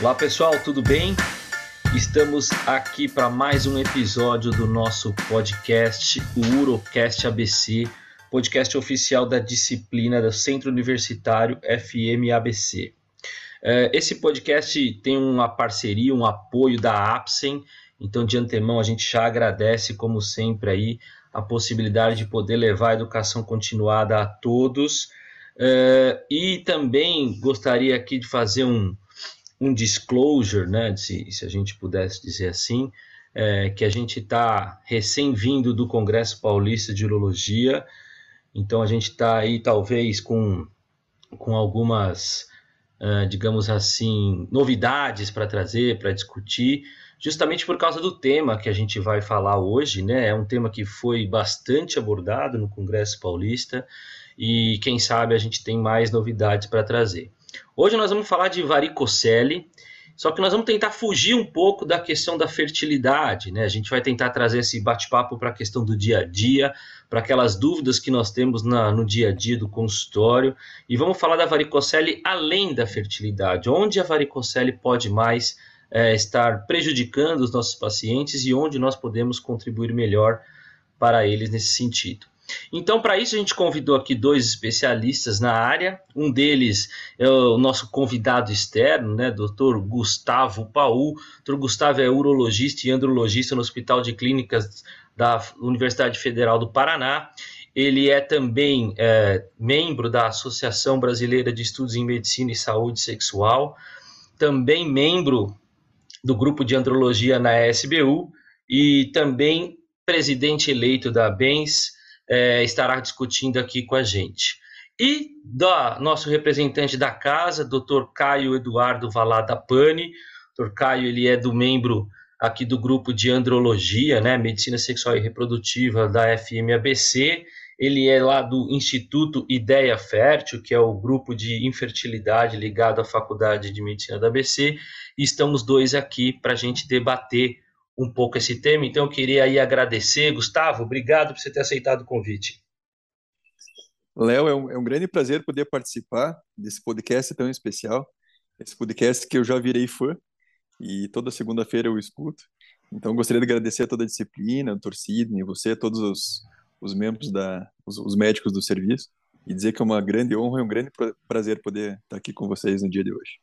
Olá pessoal, tudo bem? Estamos aqui para mais um episódio do nosso podcast, o Urocast ABC, podcast oficial da disciplina do Centro Universitário FM ABC. É, esse podcast tem uma parceria, um apoio da APSEM, então de antemão a gente já agradece, como sempre, aí a possibilidade de poder levar a educação continuada a todos. É, e também gostaria aqui de fazer um, um disclosure, né, se, se a gente pudesse dizer assim, é, que a gente está recém-vindo do Congresso Paulista de Urologia, então a gente está aí talvez com, com algumas, uh, digamos assim, novidades para trazer, para discutir, justamente por causa do tema que a gente vai falar hoje, né? É um tema que foi bastante abordado no Congresso Paulista e quem sabe a gente tem mais novidades para trazer. Hoje nós vamos falar de varicocele, só que nós vamos tentar fugir um pouco da questão da fertilidade, né? A gente vai tentar trazer esse bate-papo para a questão do dia a dia, para aquelas dúvidas que nós temos na, no dia a dia do consultório, e vamos falar da varicocele além da fertilidade, onde a varicocele pode mais é, estar prejudicando os nossos pacientes e onde nós podemos contribuir melhor para eles nesse sentido. Então, para isso, a gente convidou aqui dois especialistas na área. Um deles é o nosso convidado externo, né, Dr. Gustavo Paul. Dr. Gustavo é urologista e andrologista no Hospital de Clínicas da Universidade Federal do Paraná. Ele é também é, membro da Associação Brasileira de Estudos em Medicina e Saúde Sexual, também membro do grupo de andrologia na SBU e também presidente eleito da BENS é, estará discutindo aqui com a gente. E da nosso representante da casa, Dr. Caio Eduardo Valada Pani. Dr. Caio ele é do membro aqui do grupo de andrologia, né, medicina sexual e reprodutiva da FMABC. Ele é lá do Instituto Ideia Fértil, que é o grupo de infertilidade ligado à Faculdade de Medicina da ABC. E estamos dois aqui para a gente debater um pouco esse tema, então eu queria aí agradecer. Gustavo, obrigado por você ter aceitado o convite. Léo, é, um, é um grande prazer poder participar desse podcast tão especial, esse podcast que eu já virei fã e toda segunda-feira eu escuto. Então, gostaria de agradecer a toda a disciplina, a torcida, e você, todos os, os membros, da, os, os, médicos do serviço, e dizer que é uma grande honra e um grande prazer poder estar aqui com vocês no dia de hoje.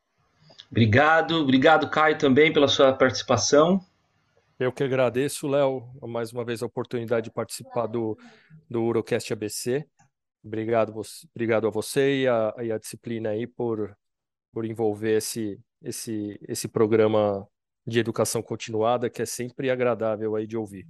Obrigado, obrigado, Caio, também pela sua participação. Eu que agradeço, Léo, mais uma vez a oportunidade de participar do, do Urocast ABC. Obrigado, obrigado a você e a, e a disciplina aí por, por envolver esse, esse, esse programa de educação continuada, que é sempre agradável aí de ouvir.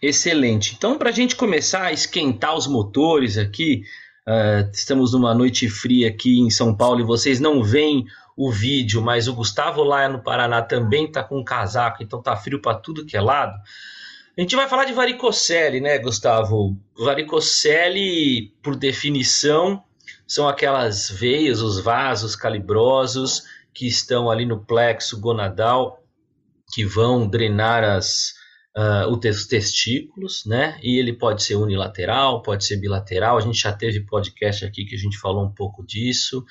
Excelente. Então, para a gente começar a esquentar os motores aqui, uh, estamos numa noite fria aqui em São Paulo e vocês não veem o vídeo, mas o Gustavo lá no Paraná também tá com um casaco, então tá frio para tudo que é lado. A gente vai falar de varicocele, né, Gustavo? Varicocele, por definição, são aquelas veias, os vasos calibrosos que estão ali no plexo gonadal, que vão drenar as, uh, os testículos, né? E ele pode ser unilateral, pode ser bilateral. A gente já teve podcast aqui que a gente falou um pouco disso.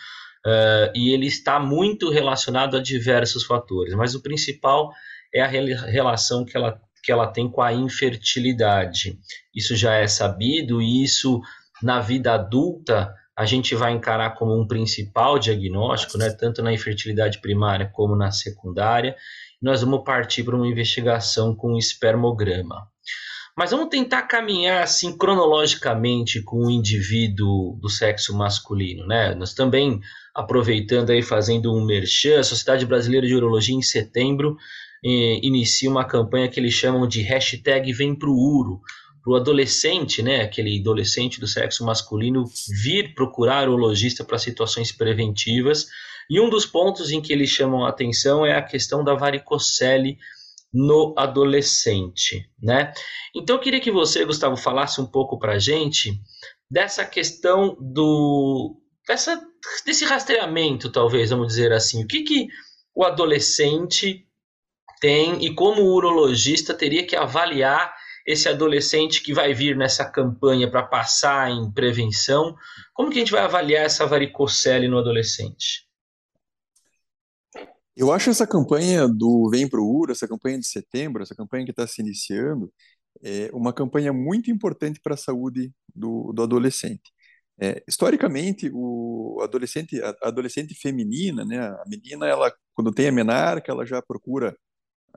Uh, e ele está muito relacionado a diversos fatores, mas o principal é a relação que ela, que ela tem com a infertilidade. Isso já é sabido e isso na vida adulta a gente vai encarar como um principal diagnóstico, né, tanto na infertilidade primária como na secundária. Nós vamos partir para uma investigação com espermograma. Mas vamos tentar caminhar assim cronologicamente com o indivíduo do sexo masculino, né? Nós também aproveitando aí, fazendo um merchan, a Sociedade Brasileira de Urologia, em setembro, eh, inicia uma campanha que eles chamam de hashtag Vem Pro Uro, para o adolescente, né, aquele adolescente do sexo masculino, vir procurar urologista para situações preventivas. E um dos pontos em que eles chamam a atenção é a questão da varicocele no adolescente, né? Então eu queria que você, Gustavo, falasse um pouco para gente dessa questão do dessa, desse rastreamento, talvez, vamos dizer assim. O que, que o adolescente tem e como o urologista teria que avaliar esse adolescente que vai vir nessa campanha para passar em prevenção? Como que a gente vai avaliar essa varicocele no adolescente? Eu acho essa campanha do Vem Pro URA, essa campanha de setembro, essa campanha que está se iniciando, é uma campanha muito importante para a saúde do, do adolescente. É, historicamente, o adolescente, a adolescente feminina, né, a menina, ela quando tem a menarca, ela já procura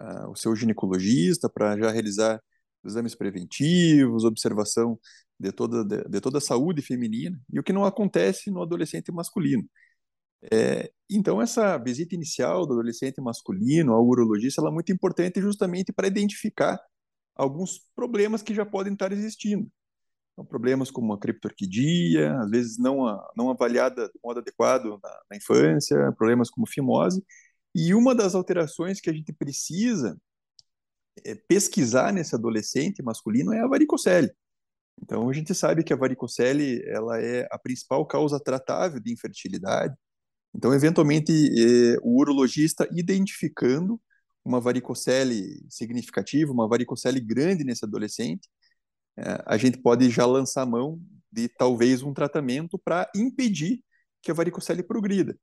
uh, o seu ginecologista para já realizar exames preventivos, observação de toda de, de, toda a saúde feminina, e o que não acontece no adolescente masculino. É, então, essa visita inicial do adolescente masculino ao urologista ela é muito importante justamente para identificar alguns problemas que já podem estar existindo. Então, problemas como a criptorquidia, às vezes não, a, não avaliada de modo adequado na, na infância, problemas como fimose. E uma das alterações que a gente precisa é, pesquisar nesse adolescente masculino é a varicocele. Então, a gente sabe que a varicocele ela é a principal causa tratável de infertilidade. Então, eventualmente, é, o urologista identificando uma varicocele significativa, uma varicocele grande nesse adolescente, a gente pode já lançar mão de talvez um tratamento para impedir que a varicocele progrida.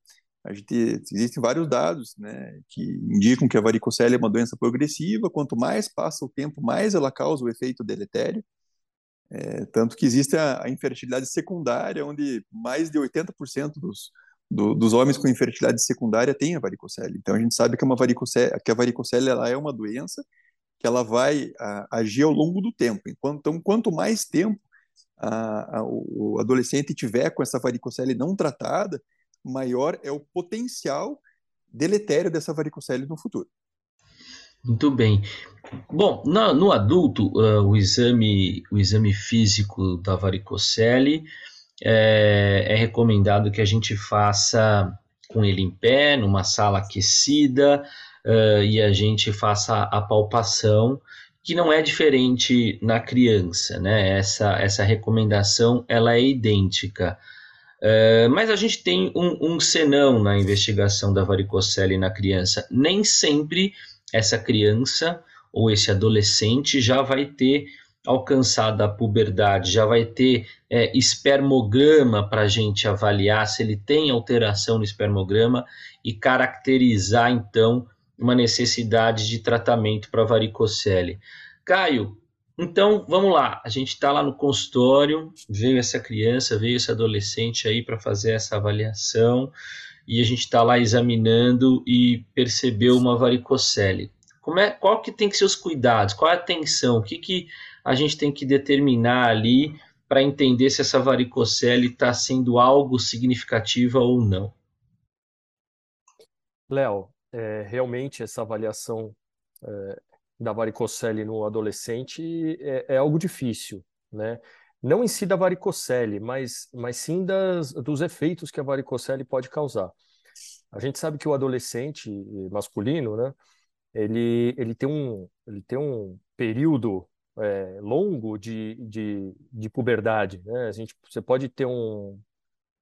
A gente, existem vários dados né, que indicam que a varicocele é uma doença progressiva, quanto mais passa o tempo, mais ela causa o efeito deletério, é, tanto que existe a, a, infertilidade secundária, onde mais de 80% dos, do, dos homens com infertilidade secundária têm a varicocele. Então a gente sabe que, uma varicocele, que a varicocele ela é uma doença que ela vai a, agir ao longo do tempo. Então, quanto mais tempo a, a, o adolescente tiver com essa varicocele não tratada, maior é o potencial deletério dessa varicocele no futuro. Muito bem. Bom, no, no adulto, uh, o, exame, o exame físico da varicocele é, é recomendado que a gente faça com ele em pé, numa sala aquecida, uh, e a gente faça a palpação, que não é diferente na criança, né? Essa, essa recomendação ela é idêntica. Uh, mas a gente tem um, um senão na investigação da varicocele na criança. Nem sempre essa criança ou esse adolescente já vai ter alcançada a puberdade, já vai ter é, espermograma para a gente avaliar se ele tem alteração no espermograma e caracterizar então uma necessidade de tratamento para varicocele. Caio, então vamos lá, a gente está lá no consultório, veio essa criança, veio esse adolescente aí para fazer essa avaliação e a gente está lá examinando e percebeu uma varicocele. Como é, qual que tem que ser os cuidados? Qual a atenção? O que, que a gente tem que determinar ali para entender se essa varicocele está sendo algo significativa ou não? Léo, é, realmente essa avaliação é, da varicocele no adolescente é, é, algo difícil, né? Não em si da varicocele, mas, mas sim das, dos efeitos que a varicocele pode causar. A gente sabe que o adolescente masculino, né? Ele, ele, tem, um, ele tem um período é, longo de, de, de puberdade, né? A gente, você pode ter um,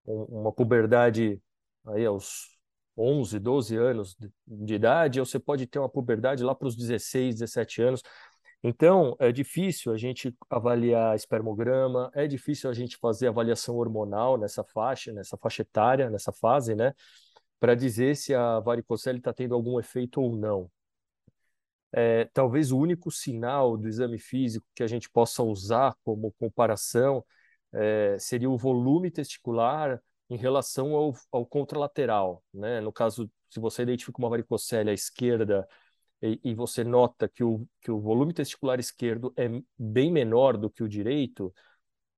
um, uma puberdade aí aos 11, 12 anos de, de idade, ou você pode ter uma puberdade lá para os 16, 17 anos. Então, é difícil a gente avaliar espermograma, é difícil a gente fazer avaliação hormonal nessa faixa, nessa faixa etária, nessa fase, né? Para dizer se a varicocele está tendo algum efeito ou não. É, talvez o único sinal do exame físico que a gente possa usar como comparação é, seria o volume testicular em relação ao, ao contralateral, né? No caso, se você identifica uma varicocele à esquerda e, e, você nota que o, que o volume testicular esquerdo é bem menor do que o direito,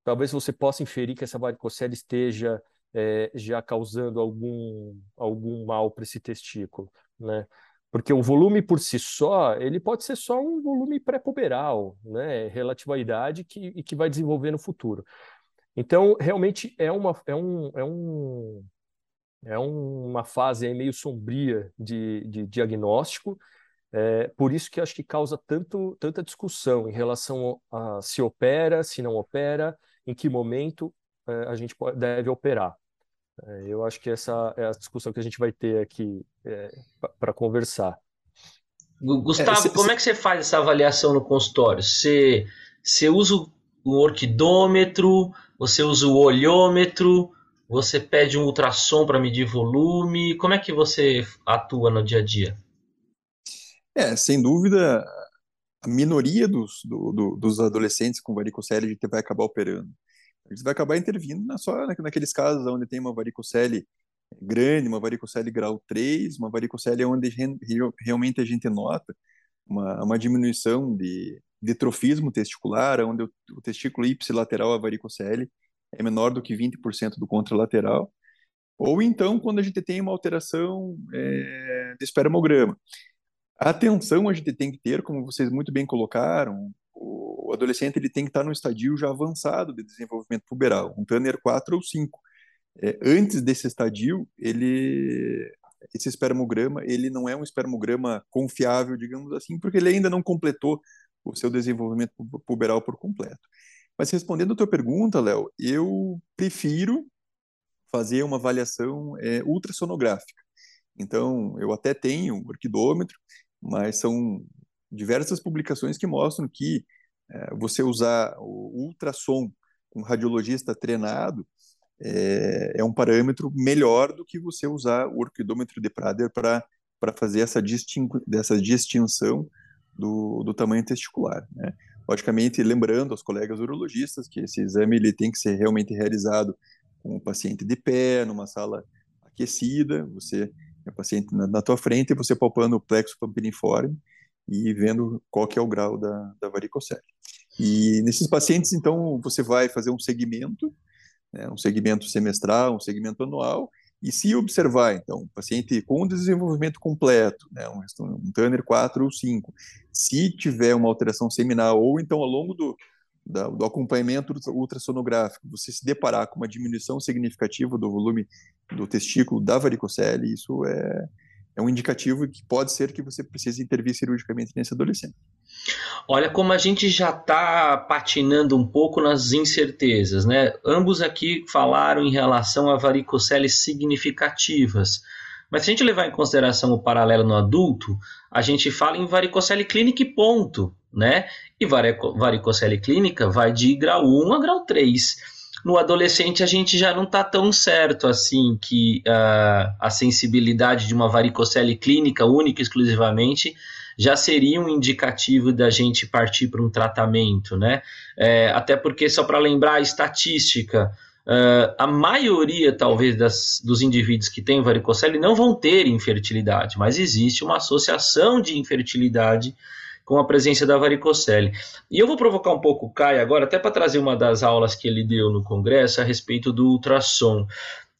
talvez você possa inferir que essa varicocele esteja é, já causando algum, algum mal para esse testículo, né? Porque o volume por si só, ele pode ser só um volume pré-puberal, né? Relativo à idade que, e que vai desenvolver no futuro. Então, realmente é uma, é um, é um, é uma fase meio sombria de, de diagnóstico, é, por isso que acho que causa tanto, tanta discussão em relação a se opera, se não opera, em que momento é, a gente pode, deve operar. É, eu acho que essa é a discussão que a gente vai ter aqui é, para conversar. Gustavo, é, se, como é que você faz essa avaliação no consultório? Você, você usa o orquidômetro, você usa o olhômetro, Você pede um ultrassom para medir volume? Como é que você atua no dia a dia? É, sem dúvida, a minoria dos, do, do, dos adolescentes com varicocele vai acabar operando. A gente vai acabar intervindo na, só naqueles casos onde tem uma varicocele grande, uma varicocele grau 3, uma varicocele onde realmente a gente nota uma, uma diminuição de, de trofismo testicular, onde o, testículo ipsilateral, a varicocele, é menor do que 20% do contralateral, ou então quando a gente tem uma alteração é, de espermograma. A atenção a gente tem que ter, como vocês muito bem colocaram, o adolescente ele tem que estar no estadio já avançado de desenvolvimento puberal, um Tanner 4 ou 5. É, antes desse estadio, ele esse espermograma, ele não é um espermograma confiável, digamos assim, porque ele ainda não completou o seu desenvolvimento puberal por completo. Mas respondendo a tua pergunta, Léo, eu prefiro fazer uma avaliação é, ultrassonográfica. Então, eu até tenho um orquidômetro, mas são diversas publicações que mostram que é, você usar o ultrassom com um radiologista treinado é, é, um parâmetro melhor do que você usar o orquidômetro de Prader para fazer essa, distin dessa distinção do, do tamanho testicular. Né? Logicamente, lembrando aos colegas urologistas que esse exame ele tem que ser realmente realizado com o paciente de pé, numa sala aquecida, você é paciente na, na tua frente, você palpando o plexo pampiniforme e vendo qual que é o grau da, da varicocele. E nesses pacientes, então, você vai fazer um segmento, né, um segmento semestral, um segmento anual, e se observar, então, um paciente com desenvolvimento completo, né, um, um Tanner 4 ou 5, se tiver uma alteração seminal, ou então ao longo do, da, do acompanhamento ultrassonográfico, você se deparar com uma diminuição significativa do volume do testículo da varicocele, isso é, é um indicativo que pode ser que você precise intervir cirurgicamente nesse adolescente. Olha como a gente já está patinando um pouco nas incertezas, né? Ambos aqui falaram em relação a varicoceles significativas. Mas se a gente levar em consideração o paralelo no adulto, a gente fala em varicocele clínica e ponto, né? E varicocele clínica vai de grau 1 a grau 3. No adolescente a gente já não está tão certo assim que uh, a sensibilidade de uma varicocele clínica única exclusivamente já seria um indicativo da gente partir para um tratamento, né? É, até porque, só para lembrar a estatística, uh, a maioria, talvez, das, dos indivíduos que têm varicocele não vão ter infertilidade, mas existe uma associação de infertilidade com a presença da varicocele. E eu vou provocar um pouco o Caio agora, até para trazer uma das aulas que ele deu no congresso a respeito do ultrassom.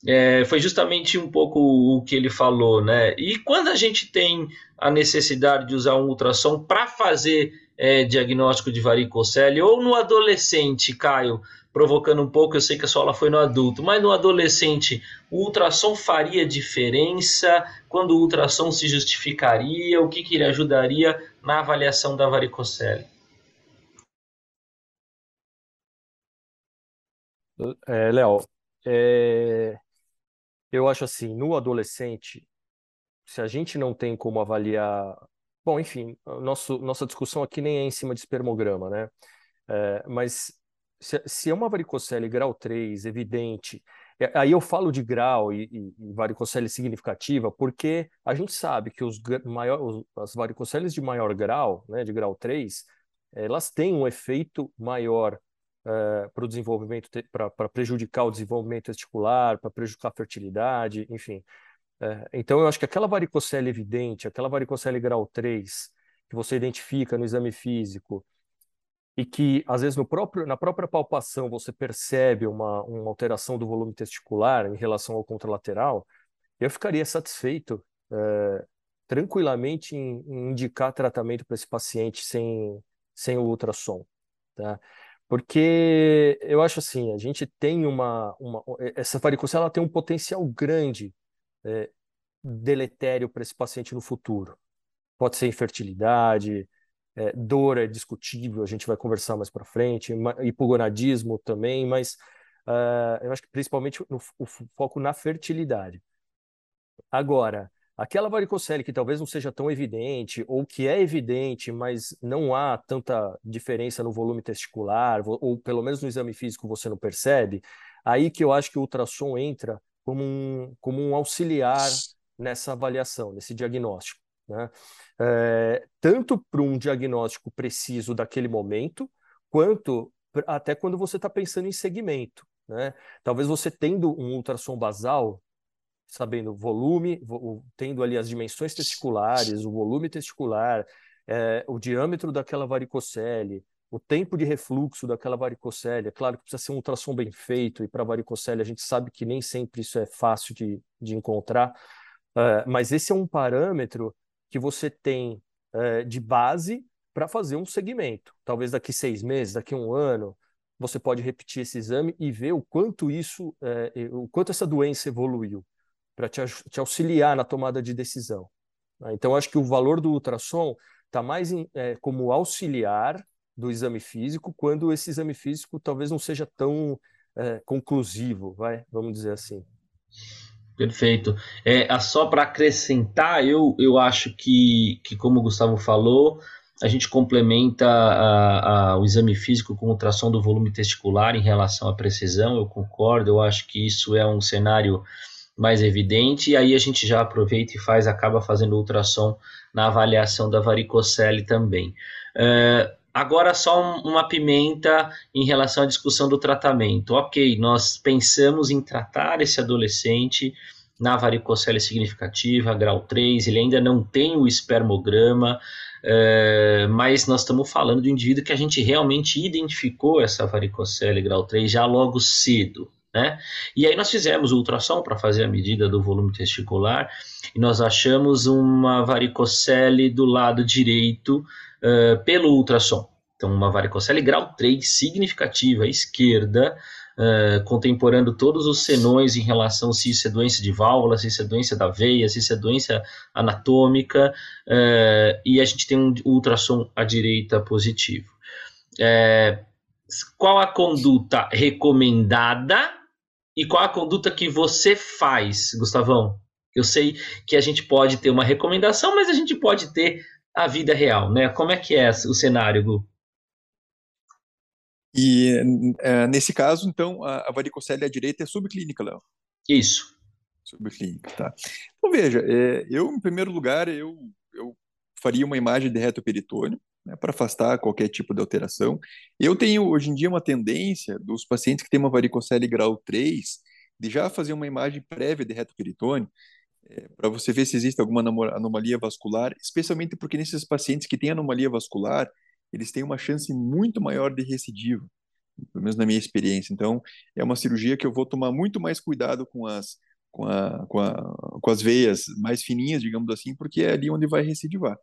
É, foi justamente um pouco o que ele falou, né? E quando a gente tem a necessidade de usar um ultrassom para fazer é, diagnóstico de varicocele, ou no adolescente, Caio, provocando um pouco, eu sei que a sua aula foi no adulto, mas no adolescente, o ultrassom faria diferença? Quando o ultrassom se justificaria? O que, que ele ajudaria na avaliação da varicocele? É, Léo, é, eu acho assim, no adolescente, se a gente não tem como avaliar. Bom, enfim, nosso, nossa discussão aqui nem é em cima de espermograma, né? É, mas se, se, é uma varicocele grau 3, evidente, é, aí eu falo de grau e, e, varicocele significativa, porque a gente sabe que os maior, os, as varicoceles de maior grau, né, de grau 3, elas têm um efeito maior uh, para o desenvolvimento, para prejudicar o desenvolvimento testicular, para prejudicar a fertilidade, enfim. Uh, então, eu acho que aquela varicocele evidente, aquela varicocele grau 3, que você identifica no exame físico, e que, às vezes, no próprio, na própria palpação você percebe uma, uma alteração do volume testicular em relação ao contralateral, eu ficaria satisfeito uh, tranquilamente em, em, indicar tratamento para esse paciente sem, sem o ultrassom. Tá? Porque eu acho assim, a gente tem uma, uma essa varicocele ela tem um potencial grande é, deletério para esse paciente no futuro. Pode ser infertilidade, é, dor é discutível, a gente vai conversar mais para frente, hipogonadismo também, mas uh, eu acho que principalmente no, o foco na fertilidade. Agora, Aquela varicocele que talvez não seja tão evidente, ou que é evidente, mas não há tanta diferença no volume testicular, ou pelo menos no exame físico você não percebe, Aí que eu acho que o ultrassom entra como um, como um auxiliar nessa avaliação, nesse diagnóstico. Né? É, tanto para um diagnóstico preciso daquele momento, quanto até quando você está pensando em segmento. Né? Talvez você tendo um ultrassom basal, sabendo volume, tendo ali as dimensões testiculares, o volume testicular, é, o diâmetro daquela varicocele, o tempo de refluxo daquela varicocele. É claro que precisa ser um ultrassom bem feito, e para varicocele a gente sabe que nem sempre isso é fácil de, de encontrar, é, mas esse é um parâmetro que você tem é, de base para fazer um segmento. Talvez daqui seis meses, daqui um ano, você pode repetir esse exame e ver o quanto isso, é, o quanto essa doença evoluiu, para te, te, auxiliar na tomada de decisão. Né? Então, acho que o valor do ultrassom está mais em, é, como auxiliar do exame físico, quando esse exame físico talvez não seja tão é, conclusivo, vai, vamos dizer assim. Perfeito. É, só para acrescentar, eu, eu acho que, que, como o Gustavo falou, a gente complementa a, a, o exame físico com ultrassom do volume testicular em relação à precisão, eu concordo, eu acho que isso é um cenário mais evidente, e aí a gente já aproveita e faz, acaba fazendo ultrassom na avaliação da varicocele também. Uh, agora só um, uma pimenta em relação à discussão do tratamento. Ok, nós pensamos em tratar esse adolescente na varicocele significativa, grau 3, ele ainda não tem o espermograma, uh, mas nós estamos falando um indivíduo que a gente realmente identificou essa varicocele grau 3 já logo cedo. Né? E aí nós fizemos o ultrassom para fazer a medida do volume testicular e nós achamos uma varicocele do lado direito uh, pelo ultrassom. Então, uma varicocele grau 3 significativa à esquerda, uh, contemporando todos os senões em relação se isso é doença de válvula, se isso é doença da veia, se isso é doença anatômica, uh, e a gente tem um ultrassom à direita positivo. qual a conduta recomendada e qual a conduta que você faz, Gustavão? Eu sei que a gente pode ter uma recomendação, mas a gente pode ter a vida real, né? Como é que é o cenário, Gu? E é, nesse caso, então, a, a varicocele à direita é subclínica, Léo? Isso. Subclínica, tá. Então, veja, é, eu, em primeiro lugar, eu, eu faria uma imagem de reto peritônio, né, para afastar qualquer tipo de alteração. Eu tenho hoje em dia uma tendência dos pacientes que têm uma varicocele grau 3 de já fazer uma imagem prévia de reto peritônio é, para você ver se existe alguma anomalia vascular, especialmente porque nesses pacientes que têm anomalia vascular, eles têm uma chance muito maior de recidiva, pelo menos na minha experiência. Então, é uma cirurgia que eu vou tomar muito mais cuidado com as com, a, com, a, com as veias mais fininhas, digamos assim, porque é ali onde vai recidivar.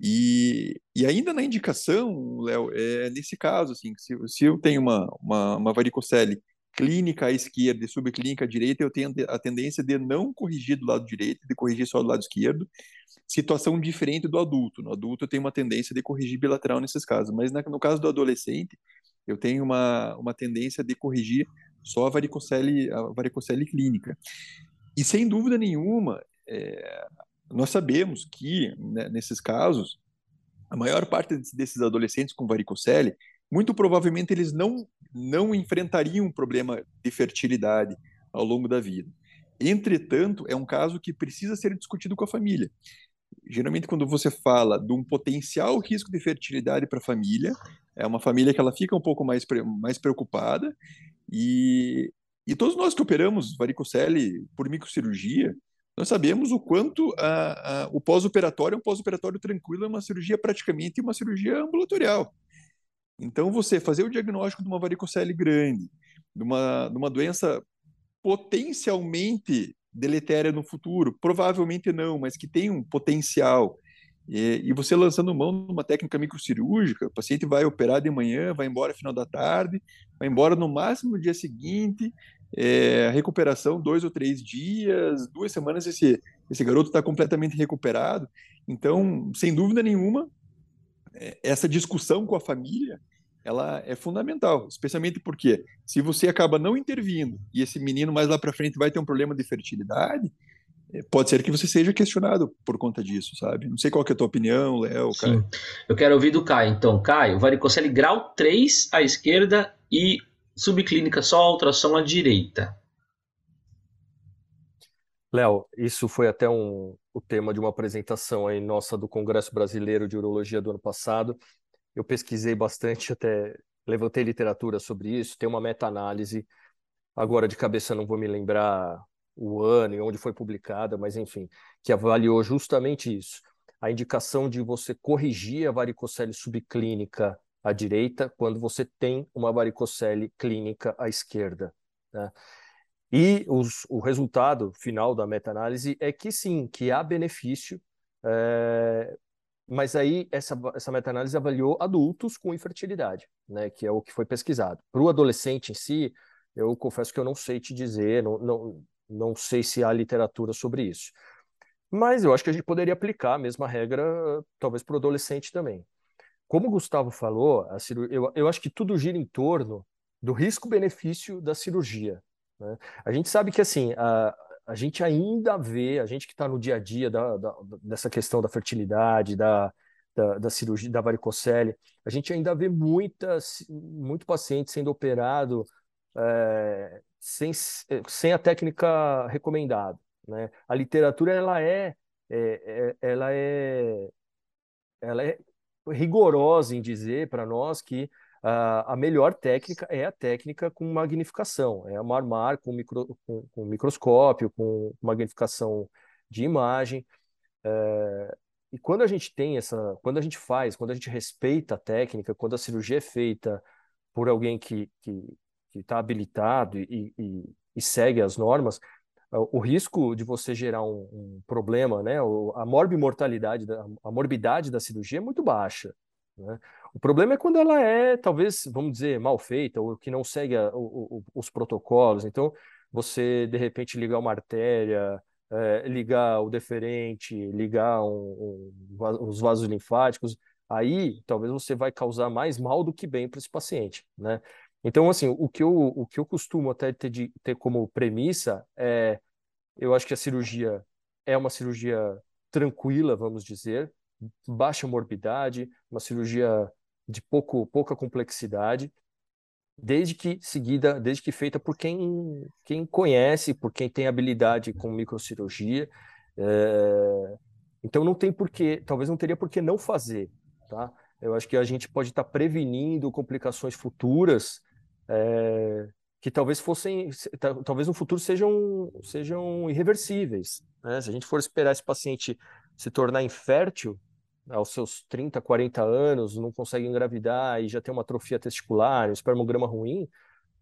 E, e ainda na indicação, Léo, é nesse caso, assim, se, se eu tenho uma, uma, uma varicocele clínica à esquerda e subclínica à direita, eu tenho a tendência de não corrigir do lado direito, de corrigir só do lado esquerdo. Situação diferente do adulto. No adulto, eu tenho uma tendência de corrigir bilateral nesses casos, mas no caso do adolescente, eu tenho uma, uma tendência de corrigir só a varicocele, a varicocele clínica. E sem dúvida nenhuma, é, nós sabemos que, né, nesses casos, a maior parte desses adolescentes com varicocele, muito provavelmente eles não, não enfrentariam um problema de fertilidade ao longo da vida. Entretanto, é um caso que precisa ser discutido com a família. Geralmente, quando você fala de um potencial risco de fertilidade para a família, é uma família que ela fica um pouco mais, mais preocupada. E, e todos nós que operamos varicocele por microcirurgia, nós sabemos o quanto a, a, o pós-operatório é um pós-operatório tranquilo, é uma cirurgia praticamente uma cirurgia ambulatorial. Então, você fazer o diagnóstico de uma varicocele grande, de uma, de uma doença potencialmente deletéria no futuro, provavelmente não, mas que tem um potencial, e, você lançando mão de uma técnica microcirúrgica, o paciente vai operar de manhã, vai embora no final da tarde, vai embora no máximo no dia seguinte, é, recuperação dois ou três dias, duas semanas, esse, esse garoto está completamente recuperado. Então, sem dúvida nenhuma, essa discussão com a família ela é fundamental, especialmente porque se você acaba não intervindo e esse menino mais lá para frente vai ter um problema de fertilidade, é, pode ser que você seja questionado por conta disso, sabe? Não sei qual é a tua opinião, Léo, Caio. Eu quero ouvir do Caio. Então, Caio, varicocele grau 3 à esquerda e subclínica só ultrassom à direita? Léo, isso foi até um, o tema de uma apresentação aí nossa do Congresso Brasileiro de Urologia do ano passado. Eu pesquisei bastante, até levantei literatura sobre isso, tem uma meta-análise. Agora de cabeça não vou me lembrar o ano e onde foi publicada, mas enfim, que avaliou justamente isso. A indicação de você corrigir a varicocele subclínica à direita quando você tem uma varicocele clínica à esquerda. Né? E os, o resultado final da meta-análise é que sim, que há benefício, é, mas aí essa, essa meta-análise avaliou adultos com infertilidade, né, que é o que foi pesquisado. Para o adolescente em si, eu confesso que eu não sei te dizer, não, não, não sei se há literatura sobre isso. Mas eu acho que a gente poderia aplicar a mesma regra, talvez para o adolescente também. Como o Gustavo falou, a cirurgia, eu, eu acho que tudo gira em torno do risco-benefício da cirurgia. Né? A gente sabe que assim a, a gente ainda vê, a gente que está no dia a dia da, da, dessa questão da fertilidade, da, da, da, cirurgia da varicocele, a gente ainda vê muitas, muito paciente sendo operado é, sem, sem a técnica recomendada. Né? A literatura ela é, é, é ela é ela é rigorosa em dizer para nós que a melhor técnica é a técnica com magnificação, é marmar com, micro, com, com microscópio, com magnificação de imagem. É, e quando a gente tem essa, quando a gente faz, quando a gente respeita a técnica, quando a cirurgia é feita por alguém que está habilitado e, e, e, segue as normas, o risco de você gerar um, um problema, né, a morbimortalidade, a morbidade da cirurgia é muito baixa. Né? O problema é quando ela é, talvez, vamos dizer, mal feita ou que não segue a, o, o, os protocolos. Então, você, de repente, ligar uma artéria, é, ligar o deferente, ligar um, um, os vasos linfáticos, aí talvez você vai causar mais mal do que bem para esse paciente, né? Então, assim, o que eu, o que eu costumo até ter, de, ter como premissa é, eu acho que a cirurgia é uma cirurgia tranquila, vamos dizer, baixa morbidade, uma cirurgia de pouco, pouca complexidade, desde que seguida, desde que feita por quem, quem conhece, por quem tem habilidade com microcirurgia. É... Então não tem porquê, talvez não teria por que não fazer, tá? Eu acho que a gente pode estar prevenindo complicações futuras é... que talvez fossem, talvez no futuro sejam, sejam irreversíveis. Né? Se a gente for esperar esse paciente se tornar infértil, aos seus 30, 40 anos, não consegue engravidar e já tem uma atrofia testicular, um espermograma ruim,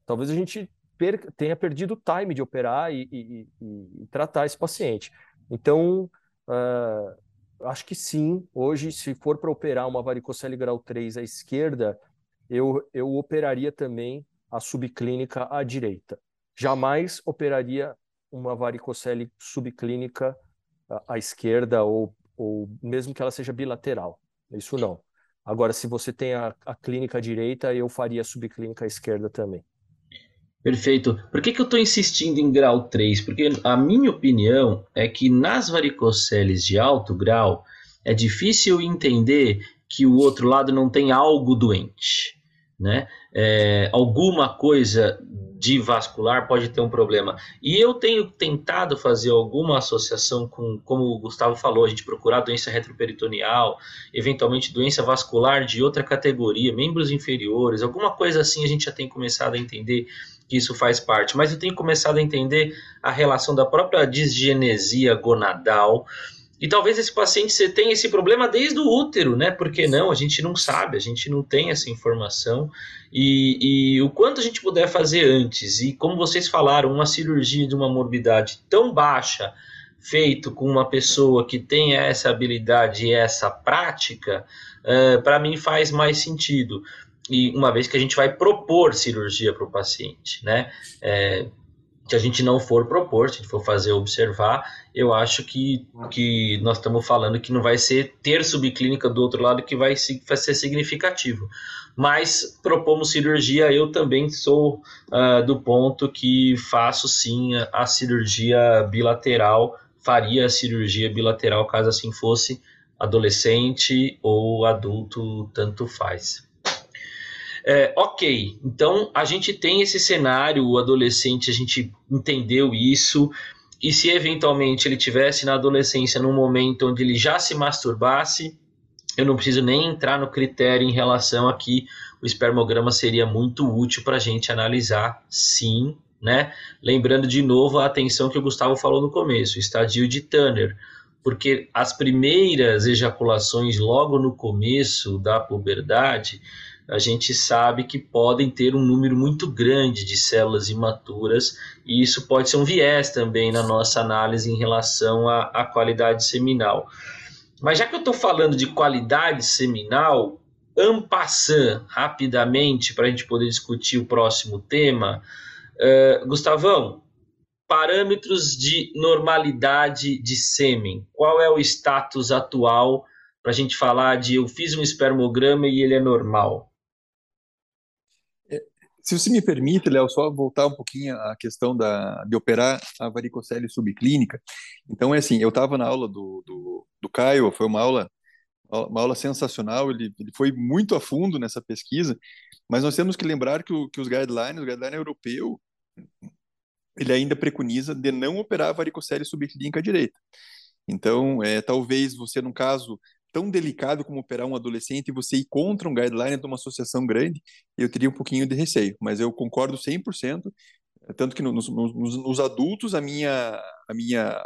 talvez a gente per tenha perdido o time de operar e, e, e, e tratar esse paciente. Então, uh, acho que sim, hoje, se for para operar uma varicocele grau 3 à esquerda, eu, eu operaria também a subclínica à direita. Jamais operaria uma varicocele subclínica à esquerda ou ou mesmo que ela seja bilateral. Isso não. Agora, se você tem a, a clínica direita, eu faria a subclínica esquerda também. Perfeito. Por que, que eu estou insistindo em grau 3? Porque a minha opinião é que nas varicoceles de alto grau é difícil entender que o outro lado não tem algo doente. Né? É, alguma coisa de vascular pode ter um problema. E eu tenho tentado fazer alguma associação com, como o Gustavo falou, a gente procurar doença retroperitoneal, eventualmente doença vascular de outra categoria, membros inferiores, alguma coisa assim a gente já tem começado a entender que isso faz parte. Mas eu tenho começado a entender a relação da própria disgenesia gonadal e talvez esse paciente tenha esse problema desde o útero, né? Porque não, a gente não sabe, a gente não tem essa informação. E, e, o quanto a gente puder fazer antes, e como vocês falaram, uma cirurgia de uma morbidade tão baixa, feito com uma pessoa que tenha essa habilidade e essa prática, uh, para mim faz mais sentido. E uma vez que a gente vai propor cirurgia para o paciente, né? É, se a gente não for propor, se a gente for fazer observar, eu acho que, que nós estamos falando que não vai ser ter subclínica do outro lado que vai, vai ser significativo. Mas propomos cirurgia, eu também sou uh, do ponto que faço sim a, a cirurgia bilateral, faria a cirurgia bilateral caso assim fosse, adolescente ou adulto, tanto faz. É, ok, então a gente tem esse cenário, o adolescente, a gente entendeu isso, e se eventualmente ele tivesse na adolescência num momento onde ele já se masturbasse, eu não preciso nem entrar no critério em relação a que o espermograma seria muito útil para a gente analisar, sim, né? Lembrando de novo a atenção que o Gustavo falou no começo, o estadio de Turner, porque as primeiras ejaculações logo no começo da puberdade, a gente sabe que podem ter um número muito grande de células imaturas, e isso pode ser um viés também na nossa análise em relação à, à qualidade seminal. Mas já que eu estou falando de qualidade seminal, ampassando rapidamente, para a gente poder discutir o próximo tema, uh, Gustavão, parâmetros de normalidade de sêmen. Qual é o status atual para a gente falar de eu fiz um espermograma e ele é normal? Se você me permite, Léo, só voltar um pouquinho à questão da, de operar a varicocele subclínica. Então, é assim, eu estava na aula do, do, do Caio, foi uma aula uma aula sensacional, ele, ele foi muito a fundo nessa pesquisa, mas nós temos que lembrar que, o, que os guidelines, o guideline europeu, ele ainda preconiza de não operar a varicocele subclínica direita. Então, é, talvez você, num caso tão delicado como operar um adolescente, você ir contra um guideline de uma associação grande, eu teria um pouquinho de receio, mas eu concordo 100%, tanto que nos, nos, nos adultos a minha, a minha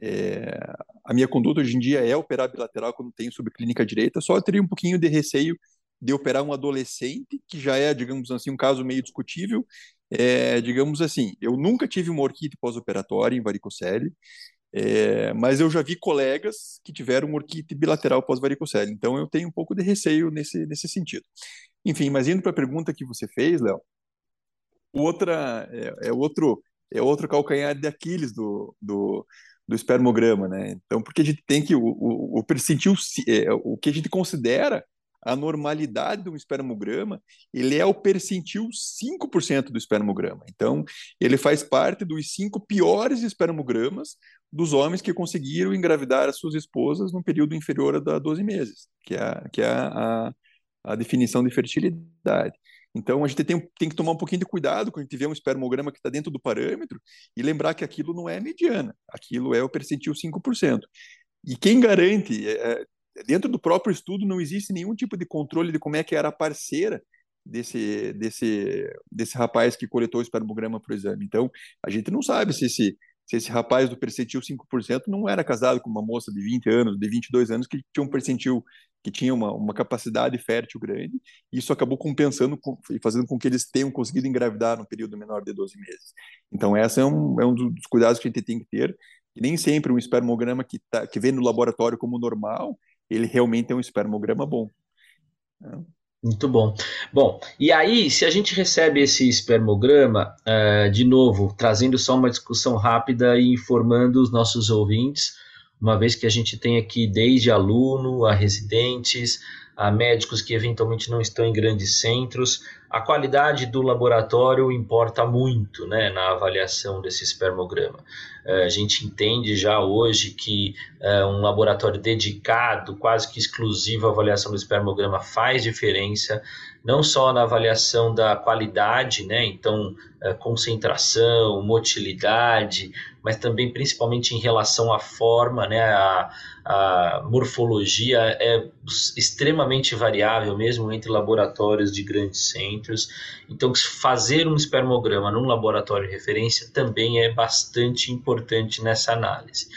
é, a minha conduta hoje em dia é operar bilateral quando tem subclínica direita, só eu teria um pouquinho de receio de operar um adolescente, que já é, digamos assim, um caso meio discutível. É, digamos assim, eu nunca tive uma orquite pós-operatória em varicocele, é, mas eu já vi colegas que tiveram orquite bilateral pós-varicocele, então eu tenho um pouco de receio nesse, nesse sentido. Enfim, mas indo para a pergunta que você fez, Léo, outra é, é, outro é outro calcanhar de Aquiles do, do, do espermograma, né? Então, porque a gente tem que o, o, o percentil, é, o que a gente considera a normalidade do espermograma, ele é o percentil 5% do espermograma. Então, ele faz parte dos cinco piores espermogramas dos homens que conseguiram engravidar as suas esposas num período inferior a 12 meses, que é, a, que é a, a definição de fertilidade. Então, a gente tem, tem que tomar um pouquinho de cuidado quando a gente vê um espermograma que está dentro do parâmetro e lembrar que aquilo não é mediana, aquilo é o percentil 5%. E quem garante, é, é, dentro do próprio estudo, não existe nenhum tipo de controle de como é que era a parceira desse, desse, desse rapaz que coletou o espermograma para o exame. Então, a gente não sabe se esse, se esse rapaz do percentil 5% não era casado com uma moça de 20 anos, de 22 anos, que tinha um percentil, que tinha uma, uma capacidade fértil grande, e isso acabou compensando e fazendo com que eles tenham conseguido engravidar num período menor de 12 meses. Então, esse é um, é um dos cuidados que a gente tem que ter, nem sempre um espermograma que, tá, que vem no laboratório como normal, ele realmente é um espermograma bom. Muito bom. Bom, e aí, se a gente recebe esse espermograma, uh, de novo, trazendo só uma discussão rápida e informando os nossos ouvintes, uma vez que a gente tem aqui desde aluno a residentes, a médicos que eventualmente não estão em grandes centros, a qualidade do laboratório importa muito né, na avaliação desse espermograma. É, a gente entende já hoje que é, um laboratório dedicado, quase que exclusivo à avaliação do espermograma, faz diferença, não só na avaliação da qualidade, né, então é, concentração, motilidade, mas também principalmente em relação à forma, né, a, a morfologia é extremamente variável mesmo entre laboratórios de grandes centros. Então, fazer um espermograma num laboratório de referência também é bastante importante nessa análise.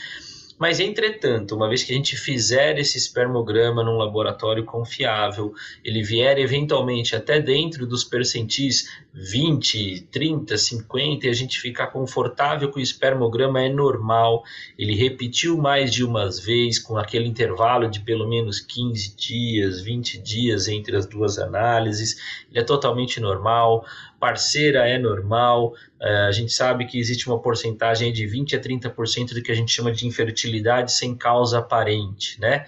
Mas, entretanto, uma vez que a gente fizer esse espermograma num laboratório confiável, ele vier eventualmente até dentro dos percentis 20, 30, 50, e a gente ficar confortável que o espermograma é normal, ele repetiu mais de umas vezes, com aquele intervalo de pelo menos 15 dias, 20 dias entre as duas análises, ele é totalmente normal parceira é normal. Uh, a gente sabe que existe uma porcentagem de 20 a 30% do que a gente chama de infertilidade sem causa aparente, né?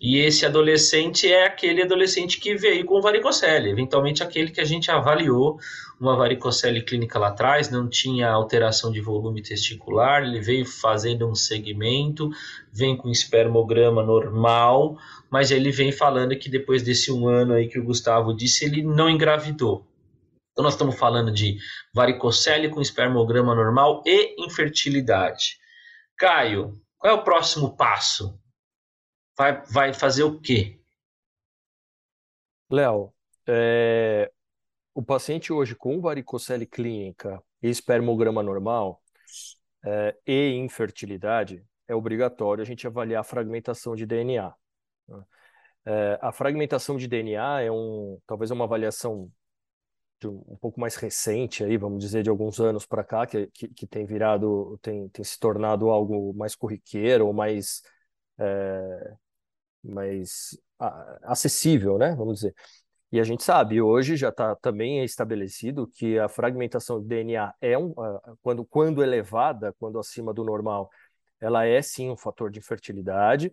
E esse adolescente é aquele adolescente que veio com varicocele, eventualmente aquele que a gente avaliou uma varicocele clínica lá atrás, não tinha alteração de volume testicular, ele veio fazendo um segmento, vem com espermograma normal, mas ele vem falando que depois desse um ano aí que o Gustavo disse, ele não engravidou. Então nós estamos falando de varicocele com espermograma normal e infertilidade. Caio, qual é o próximo passo? vai, vai fazer o quê? Léo, é, o paciente hoje com varicocele clínica e espermograma normal é, e infertilidade, é obrigatório a gente avaliar a fragmentação de DNA. Né? É, a fragmentação de DNA é um, talvez uma avaliação um, pouco mais recente aí, vamos dizer, de alguns anos para cá, que, que, que, tem virado, tem, tem se tornado algo mais corriqueiro ou mais é, mais acessível, né? Vamos dizer. E a gente sabe, hoje já está também estabelecido que a fragmentação de DNA é um, quando, quando elevada, quando acima do normal, ela é sim um fator de infertilidade,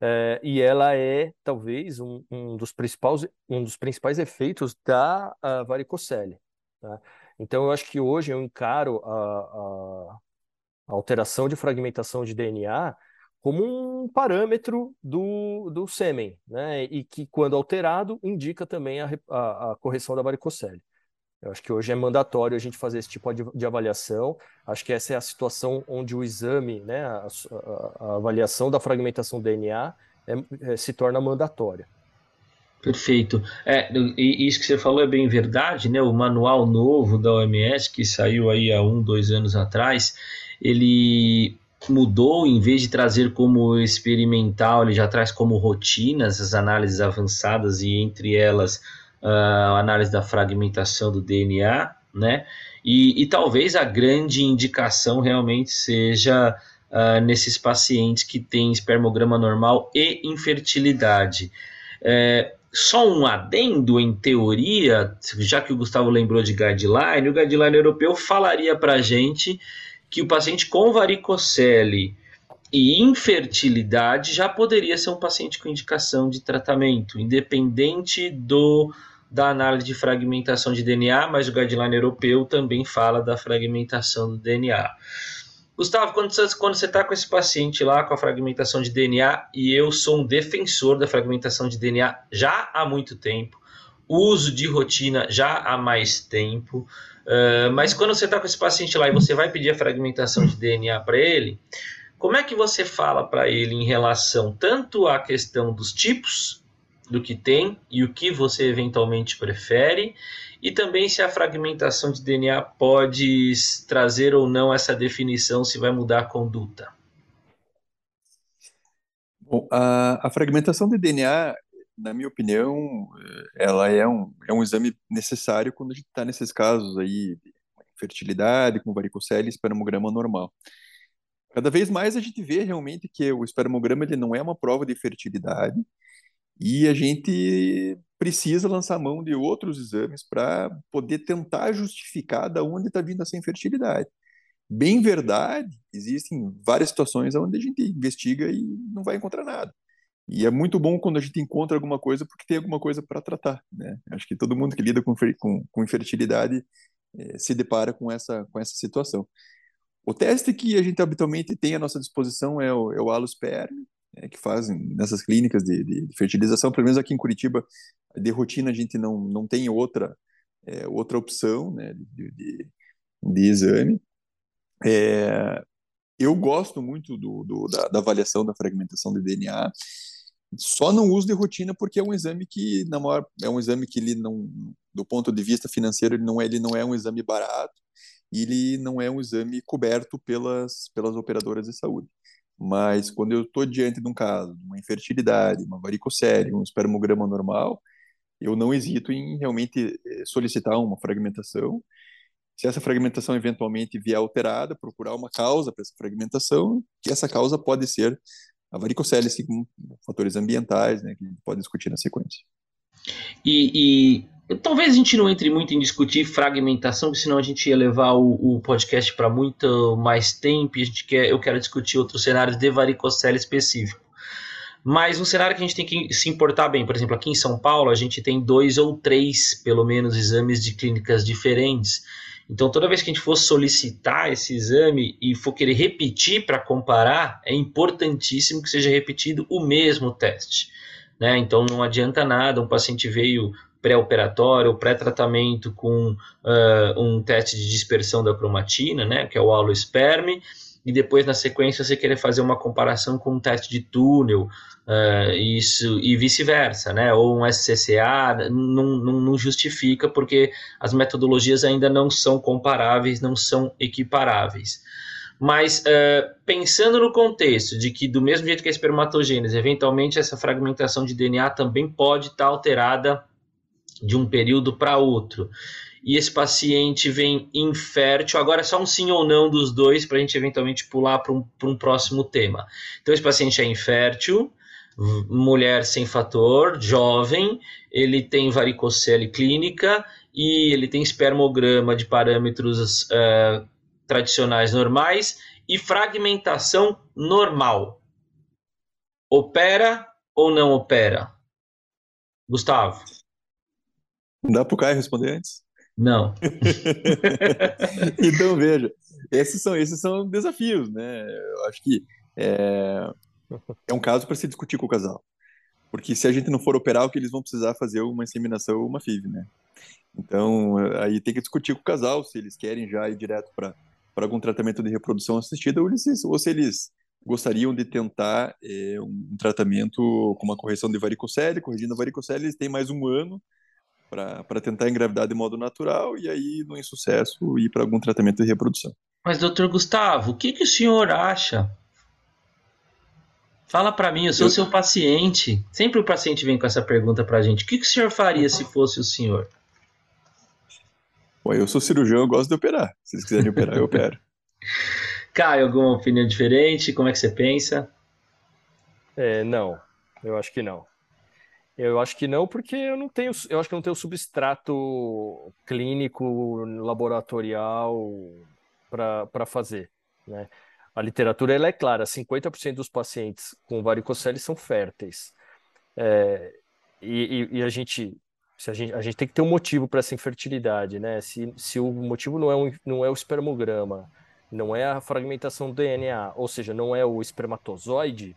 é, e ela é talvez um, um, dos principais, um dos principais efeitos da varicocele. Tá? Então, eu acho que hoje eu encaro a, a, a alteração de fragmentação de DNA como um parâmetro do, do sêmen, né? E que, quando alterado, indica também a, a, a, correção da varicocele. Eu acho que hoje é mandatório a gente fazer esse tipo de, avaliação. Acho que essa é a situação onde o exame, né, a, a avaliação da fragmentação do DNA é, é, se torna mandatória. Perfeito. É, e isso que você falou é bem verdade, né? O manual novo da OMS, que saiu aí há um, dois anos atrás, ele mudou, em vez de trazer como experimental, ele já traz como rotinas as análises avançadas e entre elas a análise da fragmentação do DNA, né? E, e talvez a grande indicação realmente seja uh, nesses pacientes que têm espermograma normal e infertilidade. É, só um adendo em teoria, já que o Gustavo lembrou de guideline, o guideline europeu falaria para gente que o paciente com varicocele e infertilidade já poderia ser um paciente com indicação de tratamento, independente do da análise de fragmentação de DNA, mas o guideline europeu também fala da fragmentação do DNA. Gustavo, quando você está com esse paciente lá com a fragmentação de DNA, e eu sou um defensor da fragmentação de DNA já há muito tempo, uso de rotina já há mais tempo, uh, mas quando você está com esse paciente lá e você vai pedir a fragmentação de DNA para ele, como é que você fala para ele em relação tanto à questão dos tipos do que tem e o que você eventualmente prefere, e também se a fragmentação de DNA pode trazer ou não essa definição, se vai mudar a conduta? Bom, a, a fragmentação de DNA na minha opinião, ela é um, é um exame necessário quando a gente está nesses casos aí de fertilidade, com varicocele e espermograma normal. Cada vez mais a gente vê realmente que o espermograma ele não é uma prova de fertilidade e a gente precisa lançar mão de outros exames para poder tentar justificar da onde está vindo essa infertilidade. Bem verdade, existem várias situações onde a gente investiga e não vai encontrar nada. E é muito bom quando a gente encontra alguma coisa porque tem alguma coisa para tratar, né? Acho que todo mundo que lida com, com, com infertilidade é, se depara com essa, com essa situação. O teste que a gente habitualmente tem à nossa disposição é o, é o alosperm, é, que fazem nessas clínicas de, de, de, fertilização, pelo menos aqui em Curitiba, de rotina a gente não, não tem outra, é, outra opção né, de, de, de exame. É, eu gosto muito do, do da, da, avaliação da fragmentação de DNA. Só não uso de rotina porque é um exame que, na maior, é um exame que ele não, do ponto de vista financeiro, ele não é, ele não é um exame barato e ele não é um exame coberto pelas, pelas operadoras de saúde. Mas quando eu estou diante de um caso, uma infertilidade, uma varicocele, um espermograma normal, eu não hesito em realmente eh, solicitar uma fragmentação. Se essa fragmentação eventualmente vier alterada, procurar uma causa para essa fragmentação, que essa causa pode ser a varicocele, assim como fatores ambientais, né, que a gente pode discutir na sequência. E, e, talvez a gente não entre muito em discutir fragmentação, senão a gente ia levar o, o podcast para muito mais tempo e a gente quer, eu quero discutir outros cenários de varicocele específico. mas um cenário que a gente tem que se importar bem, por exemplo, aqui em São Paulo, a gente tem dois ou três, pelo menos, exames de clínicas diferentes. Então, toda vez que a gente for solicitar esse exame e for querer repetir para comparar, é importantíssimo que seja repetido o mesmo teste. Né? Então, não adianta nada, um paciente veio pré-operatório, pré-tratamento com uh, um teste de dispersão da cromatina, né, que é o alosperme, e depois na sequência você querer fazer uma comparação com um teste de túnel, uh, isso e vice-versa, né? Ou um SCCA não, não, não, justifica porque as metodologias ainda não são comparáveis, não são equiparáveis. Mas uh, pensando no contexto de que do mesmo jeito que a espermatogênese, eventualmente essa fragmentação de DNA também pode estar alterada de um período para outro e esse paciente vem infértil, agora é só um sim ou não dos dois para a gente eventualmente pular para um, um próximo tema. Então, esse paciente é infértil, mulher sem fator, jovem, ele tem varicocele clínica e ele tem espermograma de parâmetros uh, tradicionais normais e fragmentação normal. Opera ou não opera? Gustavo. Dá para o Caio responder antes? Não. então, veja, esses são, esses são desafios, né? Eu acho que é, é um caso para se discutir com o casal. Porque se a gente não for operar, o que eles vão precisar fazer uma inseminação ou uma FIV, né? Então, aí tem que discutir com o casal se eles querem já ir direto para algum tratamento de reprodução assistida ou, eles, ou se eles gostariam de tentar é, um tratamento com uma correção de varicocele, corrigindo a varicocele, eles têm mais um ano para tentar engravidar de modo natural e aí, no insucesso, ir para algum tratamento de reprodução. Mas, doutor Gustavo, o que, que o senhor acha? Fala para mim, eu sou eu... seu paciente. Sempre o paciente vem com essa pergunta para a gente. O que, que o senhor faria se fosse o senhor? Bom, eu sou cirurgião, eu gosto de operar. Se eles quiserem operar, eu opero. Caio, alguma opinião diferente? Como é que você pensa? É, não, eu acho que não. Eu acho que não, porque eu não tenho, eu acho que não tenho substrato clínico, laboratorial para fazer, né? A literatura ela é clara, 50% dos pacientes com varicocele são férteis. É, e, e, e, a gente, a gente, a gente tem que ter um motivo para essa infertilidade, né? Se, se o motivo não é, um, não é o espermograma, não é a fragmentação do DNA, ou seja, não é o espermatozoide,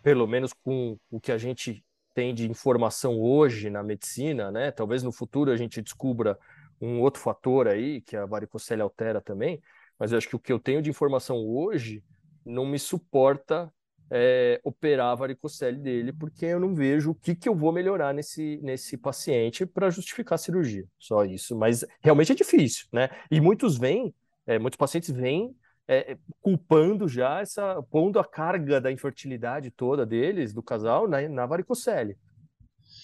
pelo menos com o que a gente tem de informação hoje na medicina, né? Talvez no futuro a gente descubra um outro fator aí que a varicocele altera também, mas eu acho que o que eu tenho de informação hoje não me suporta é, operar a varicocele dele, porque eu não vejo o que, que eu vou melhorar nesse, nesse paciente para justificar a cirurgia. Só isso. Mas realmente é difícil, né? E muitos vêm, é, muitos pacientes vêm é, culpando já essa, pondo a carga da infertilidade toda deles, do casal, na, na varicocele.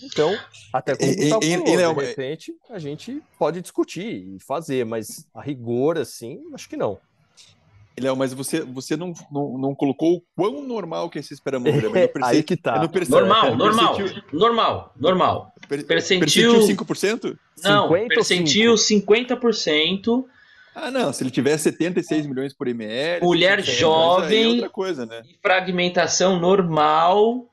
Então, até como e, falou, e, de repente, a gente pode discutir e fazer, mas a rigor, assim, acho que não. Léo, mas você, você não, não, não colocou o quão normal que é esse espermograma. É, aí que tá. normal, normal, normal, normal. Per, percentil... percentil 5%? Não, percentil 50%. Ah, não, se ele tiver 76 milhões por ml. Mulher jovem. É outra coisa, né? Fragmentação normal.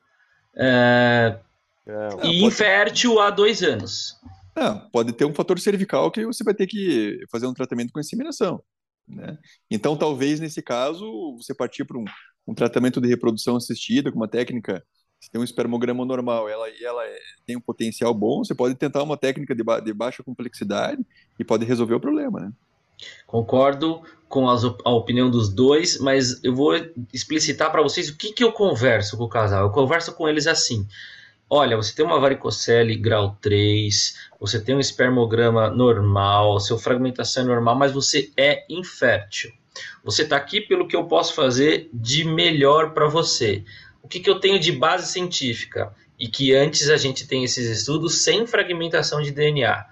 Uh, não, e infértil ter... há dois anos. Não, pode ter um fator cervical que você vai ter que fazer um tratamento com inseminação. Né? Então, talvez nesse caso, você partir para um, um, tratamento de reprodução assistida com uma técnica. Se tem um espermograma normal ela, e ela é, tem um potencial bom, você pode tentar uma técnica de, ba de baixa complexidade e pode resolver o problema. Né? Concordo com as, a opinião dos dois, mas eu vou explicitar para vocês o que, que eu converso com o casal. Eu converso com eles assim: olha, você tem uma varicocele grau 3, você tem um espermograma normal, sua fragmentação é normal, mas você é infértil. Você está aqui pelo que eu posso fazer de melhor para você. O que, que eu tenho de base científica? E que antes a gente tem esses estudos sem fragmentação de DNA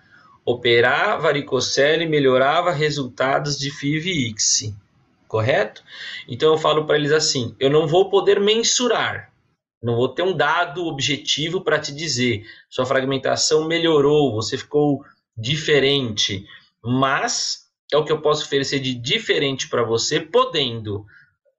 operar varicocele melhorava resultados de FIV e ICSI, correto? Então eu falo para eles assim: eu não vou poder mensurar, não vou ter um dado objetivo para te dizer sua fragmentação melhorou, você ficou diferente, mas é o que eu posso oferecer de diferente para você, podendo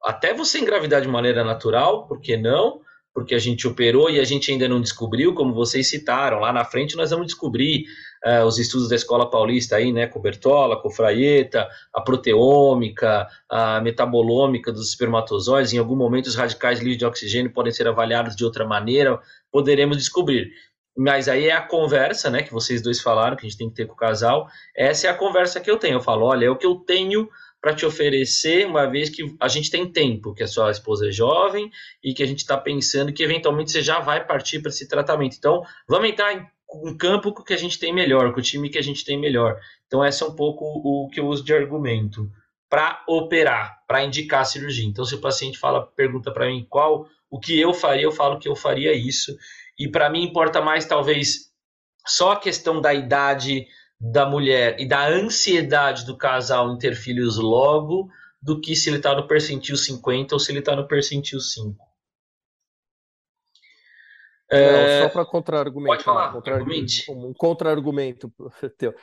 até você engravidar de maneira natural, por que não? porque a gente operou e a gente ainda não descobriu, como vocês citaram. Lá na frente nós vamos descobrir uh, os estudos da Escola Paulista aí, né, com Bertola, com Fraieta, a proteômica, a metabolômica dos espermatozoides. Em algum momento os radicais livres de oxigênio podem ser avaliados de outra maneira, poderemos descobrir. Mas aí é a conversa, né, que vocês dois falaram, que a gente tem que ter com o casal. Essa é a conversa que eu tenho. Eu falo, olha, é o que eu tenho para te oferecer, uma vez que a gente tem tempo, que a sua esposa é jovem e que a gente está pensando que eventualmente você já vai partir para esse tratamento. Então, vamos entrar em um campo que a gente tem melhor, com o time que a gente tem melhor. Então, esse é um pouco o que eu uso de argumento para operar, para indicar a cirurgia. Então, se o paciente fala, pergunta para mim qual o que eu faria, eu falo que eu faria isso. E para mim importa mais, talvez, só a questão da idade da mulher e da ansiedade do casal em ter filhos logo, do que se ele está no percentil 50 ou se ele está no percentil 5. É... Só para contra-argumentar. Pode falar, contra um contra-argumento teu.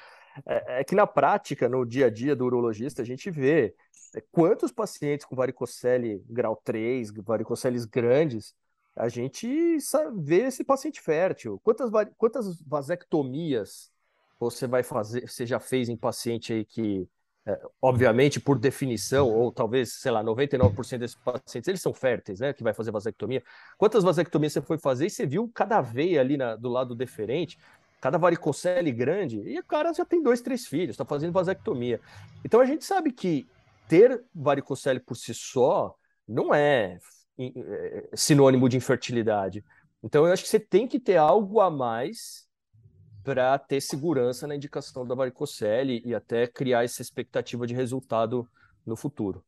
É, é, que na prática, no dia a dia do urologista, a gente vê é, quantos pacientes com varicocele grau 3, varicoceles grandes, a gente vê esse paciente fértil. Quantas, quantas vasectomias você vai fazer, você já fez em paciente aí que, é, obviamente, por definição, ou talvez, sei lá, 99% desses pacientes, eles são férteis, né, que vai fazer vasectomia. Quantas vasectomias você foi fazer e você viu cada veia ali na, do lado deferente, cada varicocele grande, e o cara já tem dois, três filhos, está fazendo vasectomia. Então a gente sabe que ter varicocele por si só não é é, sinônimo de infertilidade. Então, eu acho que você tem que ter algo a mais para ter segurança na indicação da varicocele e até criar essa expectativa de resultado no futuro.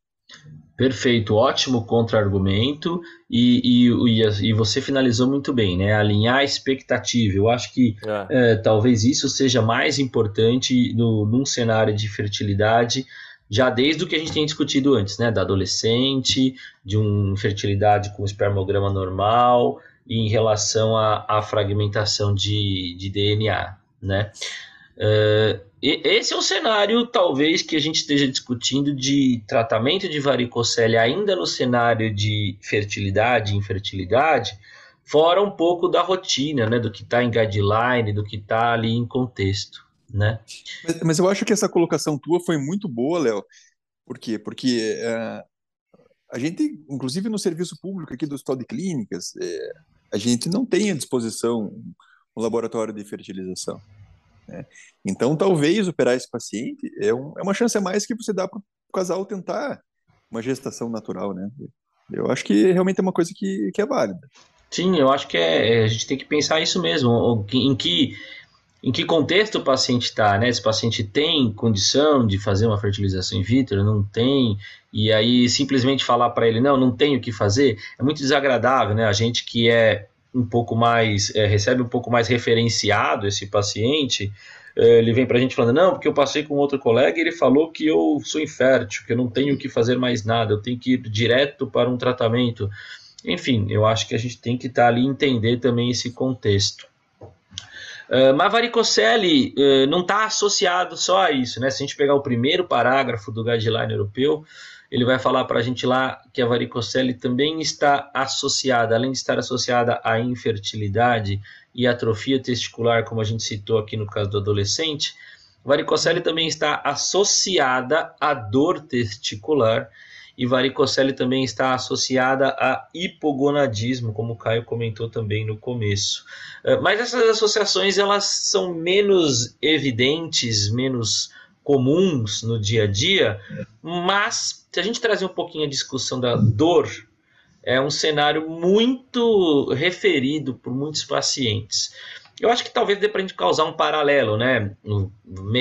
Perfeito, ótimo contra-argumento e, e, e, você finalizou muito bem, né? Alinhar a expectativa. Eu acho que é. É, talvez isso seja mais importante no, num cenário de fertilidade já desde o que a gente tem discutido antes, né, da adolescente, de uma infertilidade com espermograma normal em relação à, à fragmentação de, de DNA, né. Uh, esse é o cenário, talvez, que a gente esteja discutindo de tratamento de varicocele ainda no cenário de fertilidade e infertilidade, fora um pouco da rotina, né, do que está em guideline, do que está ali em contexto né? Mas, mas, eu acho que essa colocação tua foi muito boa, Léo. Por quê? Porque é, a gente, inclusive no serviço público aqui do Hospital de Clínicas, é, a gente não tem à disposição um laboratório de fertilização. Né? Então, talvez operar esse paciente é, um, é uma chance a mais que você dá para o casal tentar uma gestação natural, né? Eu acho que realmente é uma coisa que, que é válida. Sim, eu acho que é, a gente tem que pensar isso mesmo, em que em que contexto o paciente está, né? Esse paciente tem condição de fazer uma fertilização in vitro, não tem, e aí simplesmente falar para ele, não, não tem o que fazer, é muito desagradável, né? A gente que é um pouco mais, é, recebe um pouco mais referenciado esse paciente, é, ele vem para a gente falando, não, porque eu passei com outro colega e ele falou que eu sou infértil, que eu não tenho que fazer mais nada, eu tenho que ir direto para um tratamento. Enfim, eu acho que a gente tem que estar tá ali entender também esse contexto. Mas varicocele uh, não está associado só a isso, né? Se a gente pegar o primeiro parágrafo do guideline europeu, ele vai falar para a gente lá que a varicocele também está associada, além de estar associada à infertilidade e atrofia testicular, como a gente citou aqui no caso do adolescente, varicocele também está associada à dor testicular e varicocele também está associada a hipogonadismo, como o Caio comentou também no começo. Eh, mas essas associações elas são menos evidentes, menos comuns no dia a dia, mas se a gente trazer um pouquinho a discussão da dor, é um cenário muito referido por muitos pacientes. Eu acho que talvez dê para a gente causar um paralelo, né? No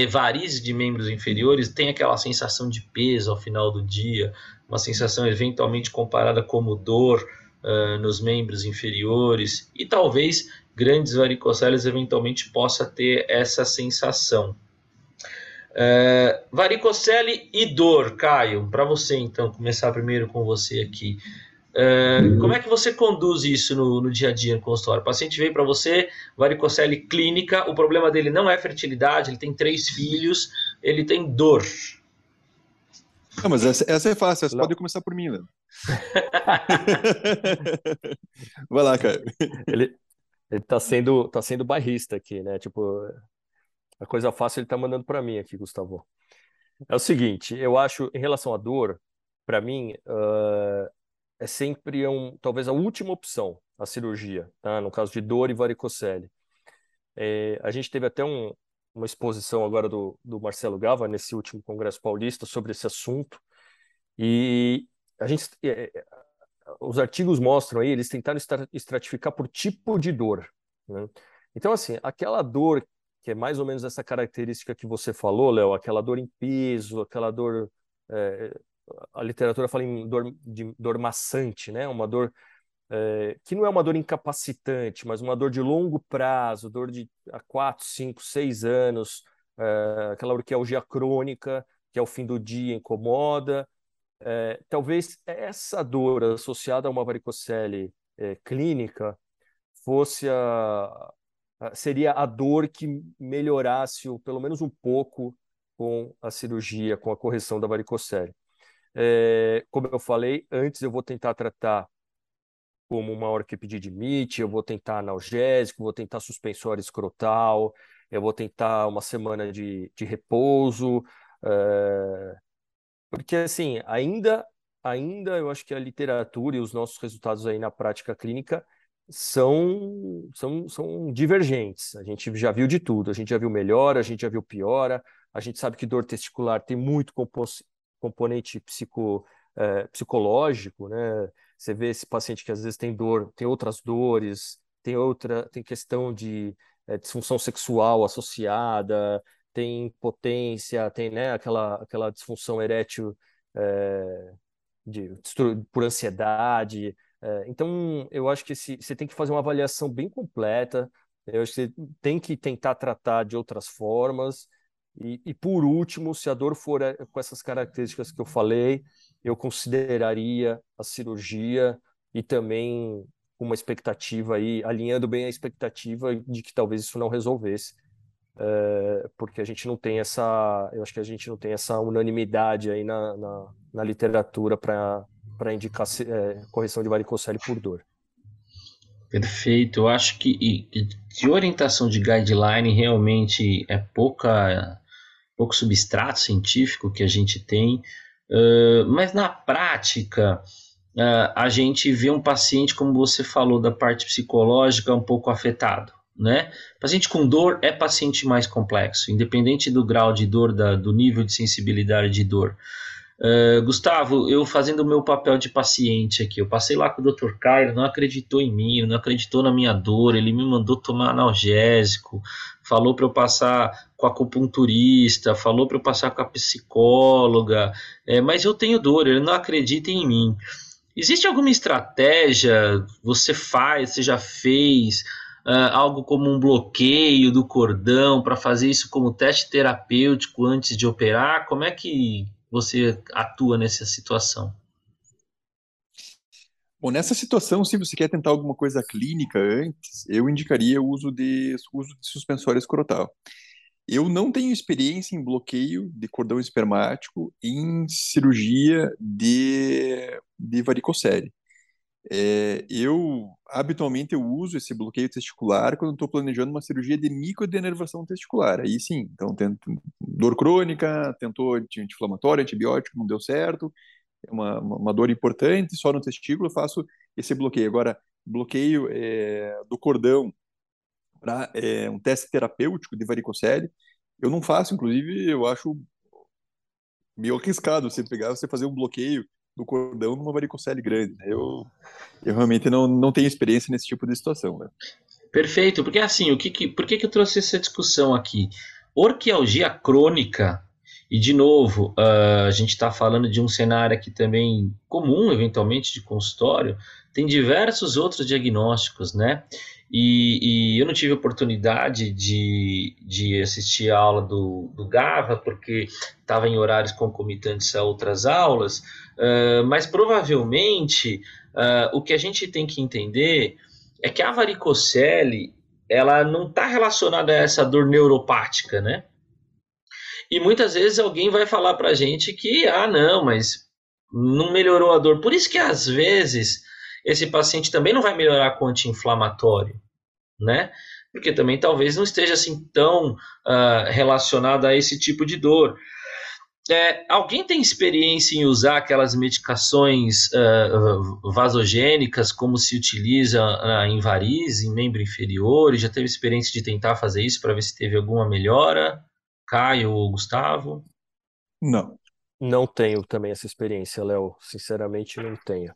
varizes de membros inferiores tem aquela sensação de peso ao final do dia, uma sensação eventualmente comparada como dor uh, nos membros inferiores e talvez grandes varicoceles eventualmente possa ter essa sensação. Uh, varicocele e dor, Caio, para você então, começar primeiro com você aqui. Uh, como é que você conduz isso no, no, dia a dia no consultório? O paciente veio para você, varicocele clínica, o problema dele não é fertilidade, ele tem três filhos, ele tem dor. Não, mas essa, essa é fácil, essa pode começar por mim, Léo. Vai lá, cara. Ele, ele tá sendo, tá sendo bairrista aqui, né? Tipo, a coisa fácil ele tá mandando para mim aqui, Gustavo. É o seguinte, eu acho, em relação à dor, para mim, uh, é sempre um, talvez a última opção, a cirurgia, tá? No caso de dor e varicocele. É, a gente teve até um, uma exposição agora do, do Marcelo Gava nesse último Congresso Paulista sobre esse assunto e a gente é, é os artigos mostram aí eles tentaram estratificar por tipo de dor né? então assim aquela dor que é mais ou menos essa característica que você falou Léo aquela dor em peso aquela dor é, a literatura fala em dor de dor maçante né uma dor é, que não é uma dor incapacitante, mas uma dor de longo prazo, dor de há 4, 5, 6 anos, é, aquela orquialgia crônica, que ao fim do dia incomoda. É, talvez essa dor associada a uma varicocele é, clínica fosse a, seria a dor que melhorasse, ou pelo menos um pouco, com a cirurgia, com a correção da varicocele. É, como eu falei, antes eu vou tentar tratar como uma hora que pedir limite, eu vou tentar analgésico, vou tentar suspensório escrotal, eu vou tentar uma semana de, de repouso, é... porque assim, ainda, ainda eu acho que a literatura e os nossos resultados aí na prática clínica são, são, são divergentes. A gente já viu de tudo, a gente já viu melhora, a gente já viu piora, a gente sabe que dor testicular tem muito componente psico, é, psicológico, né? Você vê esse paciente que às vezes tem dor, tem outras dores, tem outra, tem questão de é, disfunção sexual associada, tem impotência, tem né, aquela, aquela disfunção erétil é, de, por ansiedade. É, então, eu acho que esse, você tem que fazer uma avaliação bem completa. Eu acho que você tem que tentar tratar de outras formas. E, e por último, se a dor for com essas características que eu falei, eu consideraria a cirurgia e também uma expectativa aí, alinhando bem a expectativa de que talvez isso não resolvesse, é, porque a gente não tem essa, eu acho que a gente não tem essa unanimidade aí na, na, na literatura para indicar é, correção de varicocele por dor. Perfeito, eu acho que de orientação de guideline realmente é pouca pouco substrato científico que a gente tem, Uh, mas na prática, uh, a gente vê um paciente, como você falou, da parte psicológica um pouco afetado. Né? Paciente com dor é paciente mais complexo, independente do grau de dor, da, do nível de sensibilidade de dor. Uh, Gustavo, eu fazendo o meu papel de paciente aqui, eu passei lá com o Dr. Caio, não acreditou em mim, não acreditou na minha dor, ele me mandou tomar analgésico, falou para eu passar com a acupunturista, falou para eu passar com a psicóloga, é, mas eu tenho dor, ele não acredita em mim. Existe alguma estratégia? Você faz, você já fez uh, algo como um bloqueio do cordão para fazer isso como teste terapêutico antes de operar? Como é que você atua nessa situação? Bom, nessa situação, se você quer tentar alguma coisa clínica antes, eu indicaria o uso de, uso de suspensório escrotal. Eu não tenho experiência em bloqueio de cordão espermático em cirurgia de, de varicocele. É, eu, habitualmente, eu uso esse bloqueio testicular quando estou planejando uma cirurgia de microdenervação testicular. Aí sim, então tento dor crônica, tentou anti-inflamatório, antibiótico, não deu certo, é uma, uma dor importante, só no testículo eu faço esse bloqueio. Agora, bloqueio é, do cordão para é, um teste terapêutico de varicocele. Eu não faço, inclusive, eu acho meio arriscado você pegar, você fazer um bloqueio do cordão numa varicocele grande. Né? Eu, eu realmente não, não tenho experiência nesse tipo de situação. Né? Perfeito, porque assim, o que, que, por que, que eu trouxe essa discussão aqui? Orquialgia crônica, e de novo, uh, a gente está falando de um cenário aqui também comum, eventualmente, de consultório, tem diversos outros diagnósticos, né? E, e, eu não tive oportunidade de, de assistir a aula do, do GAVA, porque estava em horários concomitantes a outras aulas, uh, mas provavelmente uh, o que a gente tem que entender é que a varicocele ela não está relacionada a essa dor neuropática, né? E muitas vezes alguém vai falar para a gente que, ah, não, mas não melhorou a dor. Por isso que às vezes esse paciente também não vai melhorar com anti-inflamatório, né? Porque também talvez não esteja assim tão uh, relacionado a esse tipo de dor. É, alguém tem experiência em usar aquelas medicações uh, vasogênicas como se utiliza uh, em variz, em membro inferior? E já teve experiência de tentar fazer isso para ver se teve alguma melhora? Caio ou Gustavo? Não. Não tenho também essa experiência, Léo. Sinceramente, não tenho.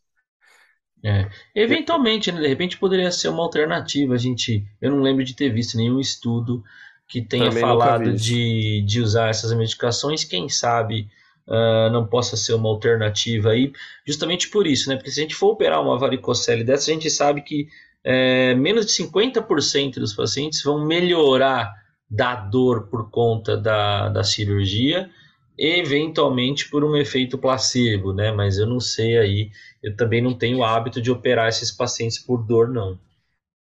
É. Eventualmente, né, de repente poderia ser uma alternativa. A gente, eu não lembro de ter visto nenhum estudo que tenha Também falado de, de usar essas medicações, quem sabe uh, não possa ser uma alternativa aí, justamente por isso, né? Porque se a gente for operar uma varicocele dessa, a gente sabe que é, menos de 50% dos pacientes vão melhorar da dor por conta da, da cirurgia, eventualmente por um efeito placebo, né? Mas eu não sei aí, eu também não tenho o hábito de operar esses pacientes por dor, não.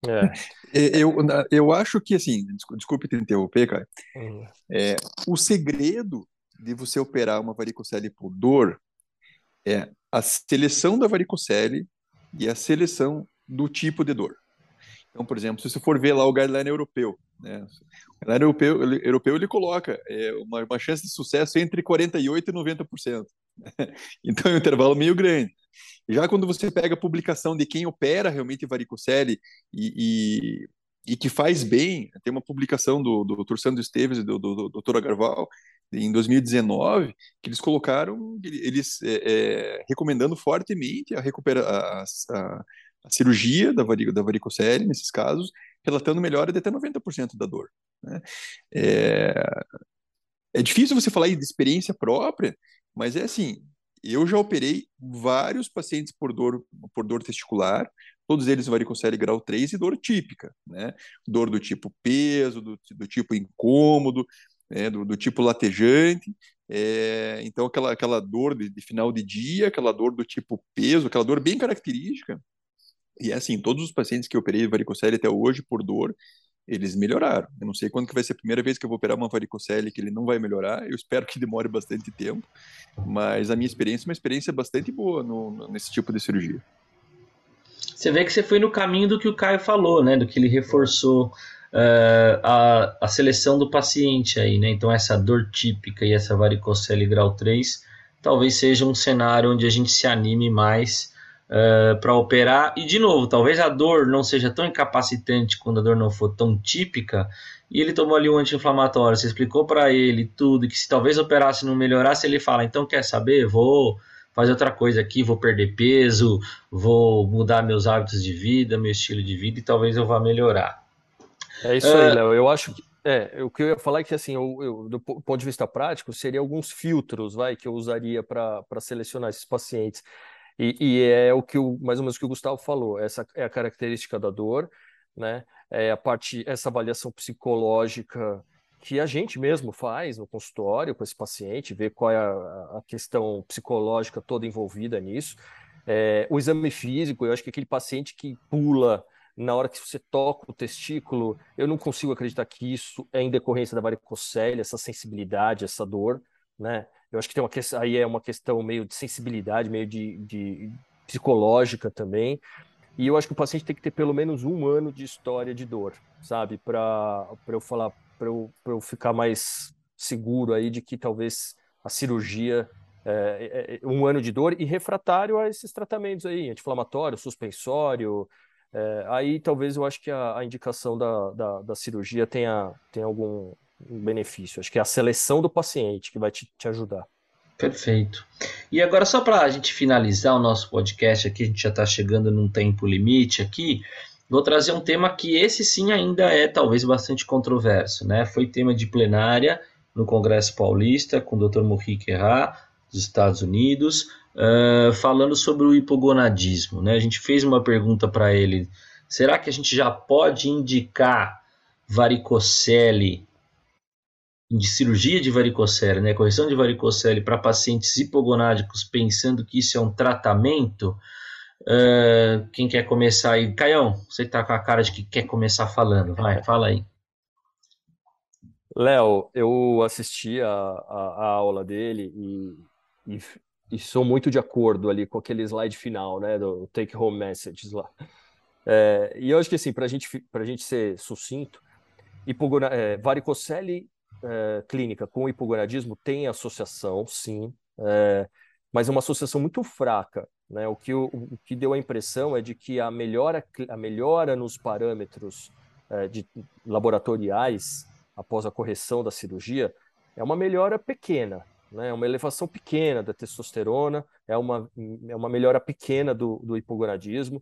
É. Eu, eu acho que, assim, desculpe te interromper, cara, uhum. é, o segredo de você operar uma varicocele por dor é a seleção da varicocele e a seleção do tipo de dor. Então, por exemplo, se você for ver lá o guideline europeu, né, o guideline europeu, ele, europeu ele coloca é, uma, uma chance de sucesso entre 48% e 90%. então é um intervalo meio grande. Já quando você pega a publicação de quem opera realmente varicocele e, e, e que faz bem, tem uma publicação do, do Dr. Sandro Esteves e do, do, do Dr. Agarval, em 2019, que eles colocaram, eles é, é, recomendando fortemente a, recupera a, a, a cirurgia da, vari, da varicocele, nesses casos, relatando melhora de até 90% da dor. Né? É, é difícil você falar de experiência própria, mas é assim, eu já operei vários pacientes por dor, por dor testicular, todos eles varicocele grau 3 e dor típica, né? Dor do tipo peso, do, do tipo incômodo, né? do, do, tipo latejante. É, então, aquela, aquela dor de, de, final de dia, aquela dor do tipo peso, aquela dor bem característica. E é assim, todos os pacientes que eu operei varicocele até hoje por dor, eles melhoraram. Eu não sei quando que vai ser a primeira vez que eu vou operar uma varicocele que ele não vai melhorar. Eu espero que demore bastante tempo, mas a minha experiência é uma experiência bastante boa no, nesse tipo de cirurgia. Você vê que você foi no caminho do que o Caio falou, né? Do que ele reforçou uh, a, a seleção do paciente aí, né? Então essa dor típica e essa varicocele grau 3 talvez seja um cenário onde a gente se anime mais uh, eh, para operar. E, de novo, talvez a dor não seja tão incapacitante quando a dor não for tão típica. E ele tomou ali um anti-inflamatório, você explicou para ele tudo, que se talvez operasse não melhorasse, ele fala: então quer saber? Vou fazer outra coisa aqui, vou perder peso, vou mudar meus hábitos de vida, meu estilo de vida e talvez eu vá melhorar. É isso aí, uh, Léo. Eu acho que é, o que eu ia falar é que, assim, eu, eu, do ponto de vista prático, seria alguns filtros, vai, que eu usaria para selecionar esses pacientes. E, e, é o que o, mais ou menos o que o Gustavo falou, essa é a característica da dor, né? É a parte, essa avaliação psicológica que a gente mesmo faz no consultório com esse paciente, ver qual é a, a questão psicológica toda envolvida nisso. É, o exame físico, eu acho que aquele paciente que pula na hora que você toca o testículo, eu não consigo acreditar que isso é em decorrência da varicocele, essa sensibilidade, essa dor, né? Eu acho que tem uma questão, aí é uma questão meio de sensibilidade, meio de, de psicológica também. E eu acho que o paciente tem que ter pelo menos um ano de história de dor, sabe? Para eu falar, para eu, eu ficar mais seguro aí de que talvez a cirurgia é, é, é, um ano de dor e refratário a esses tratamentos aí, anti-inflamatório, suspensório. É, aí talvez eu acho que a, a indicação da, da, da, cirurgia tenha, tenha algum, um benefício. Acho que é a seleção do paciente que vai te, te ajudar. Perfeito. E agora, só para a gente finalizar o nosso podcast aqui, a gente já está chegando num tempo limite aqui, vou trazer um tema que esse sim ainda é talvez bastante controverso, né? Foi tema de plenária no Congresso Paulista com o Dr. Mohique Erra, dos Estados Unidos, uh, falando sobre o hipogonadismo, né? A gente fez uma pergunta para ele, será que a gente já pode indicar varicocele de cirurgia de varicocele, né, correção de varicocele para pacientes hipogonádicos, pensando que isso é um tratamento, uh, quem quer começar aí? Caião, você está com a cara de que quer começar falando, vai, fala aí. Léo, eu assisti a, a, a, aula dele e, e, e sou muito de acordo ali com aquele slide final, né, do take home messages lá. É, e eu acho que assim, para gente, a gente ser sucinto, é, varicocele é, clínica com hipogonadismo tem associação, sim, é, mas é uma associação muito fraca. Né? O, que, o, o, que deu a impressão é de que a melhora, a melhora nos parâmetros é, de, laboratoriais após a correção da cirurgia é uma melhora pequena, né? é uma elevação pequena da testosterona, é uma, é uma melhora pequena do, do hipogonadismo.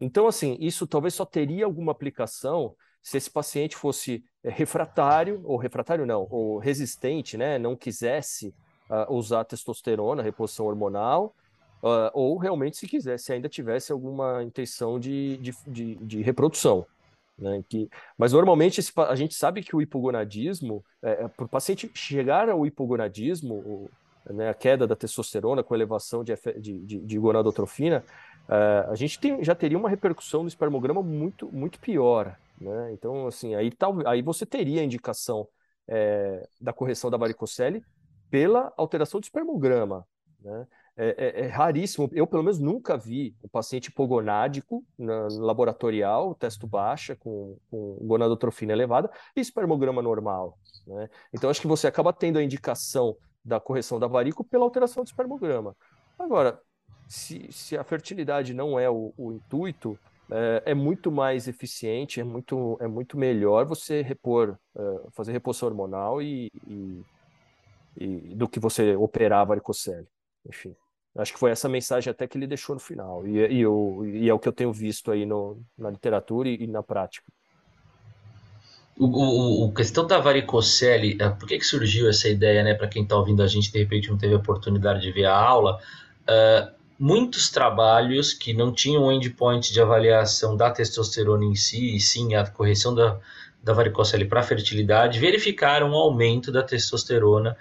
Então, assim, isso talvez só teria alguma aplicação se esse paciente fosse é, refratário, ou refratário não, ou resistente, né? não quisesse uh, usar testosterona, reposição hormonal, uh, ou realmente se quisesse, ainda tivesse alguma intenção de, de, de, de reprodução. Né, que, mas normalmente esse, a gente sabe que o hipogonadismo, é, é para o paciente chegar ao hipogonadismo, o, né, a queda da testosterona com elevação de, de, de, gonadotrofina, é, a gente tem, já teria uma repercussão no espermograma muito, muito pior. Né? Então, assim, aí, tal, aí você teria a indicação é, da correção da varicocele pela alteração do espermograma. Né? É, é, é, raríssimo, eu pelo menos nunca vi o paciente hipogonádico na, no laboratorial, testo baixa, com, com gonadotrofina elevada, e espermograma normal. Né? Então, acho que você acaba tendo a indicação da correção da varícula pela alteração do espermograma. Agora, se, se a fertilidade não é o, o intuito, é, é, muito mais eficiente, é muito, é muito melhor você repor, é, fazer reposição hormonal e, e, e, do que você operar a varicocele. Enfim. Acho que foi essa mensagem até que ele deixou no final. E, e, eu, e é o que eu tenho visto aí no, na literatura e, e na prática. O, o, o, questão da varicocele, é, por que, que surgiu essa ideia, né? Para quem está ouvindo a gente, de repente não teve a oportunidade de ver a aula. Uh, muitos trabalhos que não tinham um endpoint de avaliação da testosterona em si, e sim a correção da, da varicocele para fertilidade, verificaram um aumento da testosterona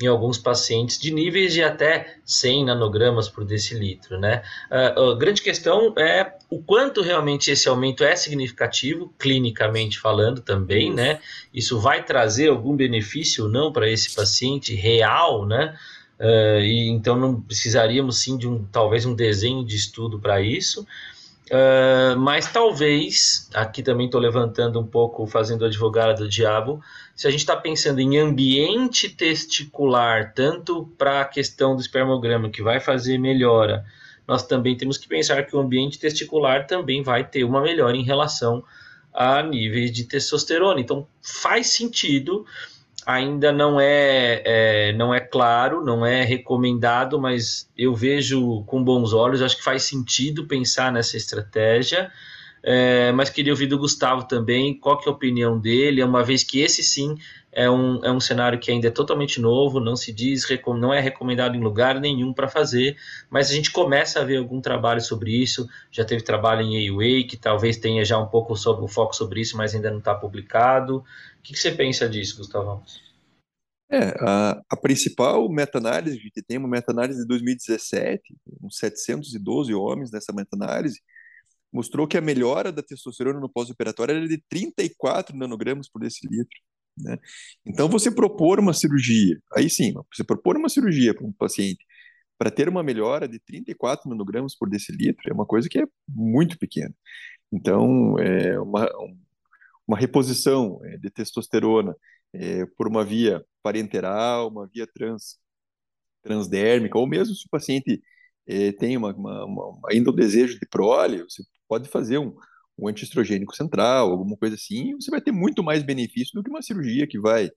em alguns pacientes de níveis de até 100 nanogramas por decilitro. Né? Uh, a grande questão é o quanto realmente esse aumento é significativo, clinicamente falando também, né? Isso vai trazer algum benefício ou não para esse paciente real, né? Uh, e então não precisaríamos sim de um talvez um desenho de estudo para isso. Uh, mas talvez, aqui também estou levantando um pouco, fazendo advogado do diabo, se a gente está pensando em ambiente testicular, tanto para a questão do espermograma, que vai fazer melhora, nós também temos que pensar que o ambiente testicular também vai ter uma melhora em relação a níveis de testosterona. Então faz sentido ainda não é, é, não é claro, não é recomendado, mas eu vejo com bons olhos, acho que faz sentido pensar nessa estratégia. É, mas queria ouvir do Gustavo também, qual que é a opinião dele, uma vez que esse sim é um, é um cenário que ainda é totalmente novo, não se diz, não é recomendado em lugar nenhum para fazer, mas a gente começa a ver algum trabalho sobre isso, já teve trabalho em AUA, que talvez tenha já um pouco sobre o foco sobre isso, mas ainda não está publicado, o que, que você pensa disso, Gustavo? É, a, a principal meta-análise que tem, uma meta-análise de 2017, uns 712 homens nessa meta-análise, mostrou que a melhora da testosterona no pós-operatório era de 34 nanogramas por decilitro. Né? Então, você propor uma cirurgia, aí sim, você propor uma cirurgia para um paciente para ter uma melhora de 34 nanogramas por decilitro é uma coisa que é muito pequena. Então, é uma, uma reposição é, de testosterona é, por uma via parenteral, uma via trans, transdérmica, ou mesmo se o paciente é, tem uma, uma, uma, ainda o desejo de prole, você pode fazer um, um antiestrogênico central, alguma coisa assim, você vai ter muito mais benefício do que uma cirurgia que vai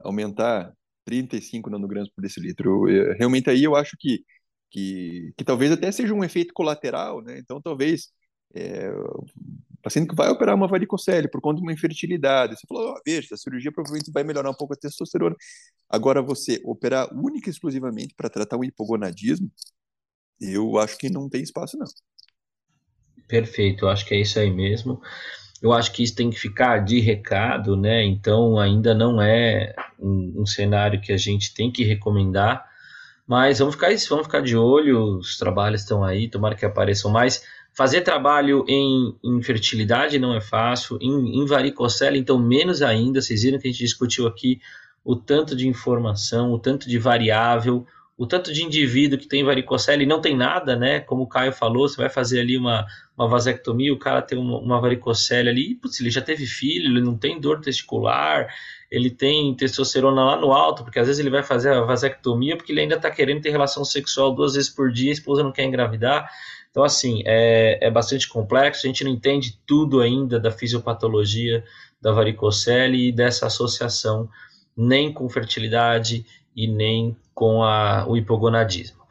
aumentar 35 nanogramas por decilitro. Realmente aí eu acho que, que, que talvez até seja um efeito colateral, né? Então talvez é, paciente que vai operar uma varicocele por conta de uma infertilidade. Você falou, oh, veja, a cirurgia provavelmente vai melhorar um pouco a testosterona. Agora, você operar única e exclusivamente para tratar o hipogonadismo, eu acho que não tem espaço, não. Perfeito, eu acho que é isso aí mesmo. Eu acho que isso tem que ficar de recado, né? Então, ainda não é um, um cenário que a gente tem que recomendar, mas vamos ficar, vamos ficar de olho, os trabalhos estão aí, tomara que apareçam mais. Fazer trabalho em infertilidade não é fácil, em, em varicocele, então, menos ainda. Vocês viram que a gente discutiu aqui o tanto de informação, o tanto de variável, o tanto de indivíduo que tem varicocele e não tem nada, né? Como o Caio falou, você vai fazer ali uma, uma vasectomia, o cara tem uma, uma varicocele ali, putz, ele já teve filho, ele não tem dor testicular, ele tem testosterona lá no alto, porque às vezes ele vai fazer a vasectomia porque ele ainda está querendo ter relação sexual duas vezes por dia, a esposa não quer engravidar. Então, assim, é, é bastante complexo, a gente não entende tudo ainda da fisiopatologia da varicocele e dessa associação nem com fertilidade e nem com a, o hipogonadismo.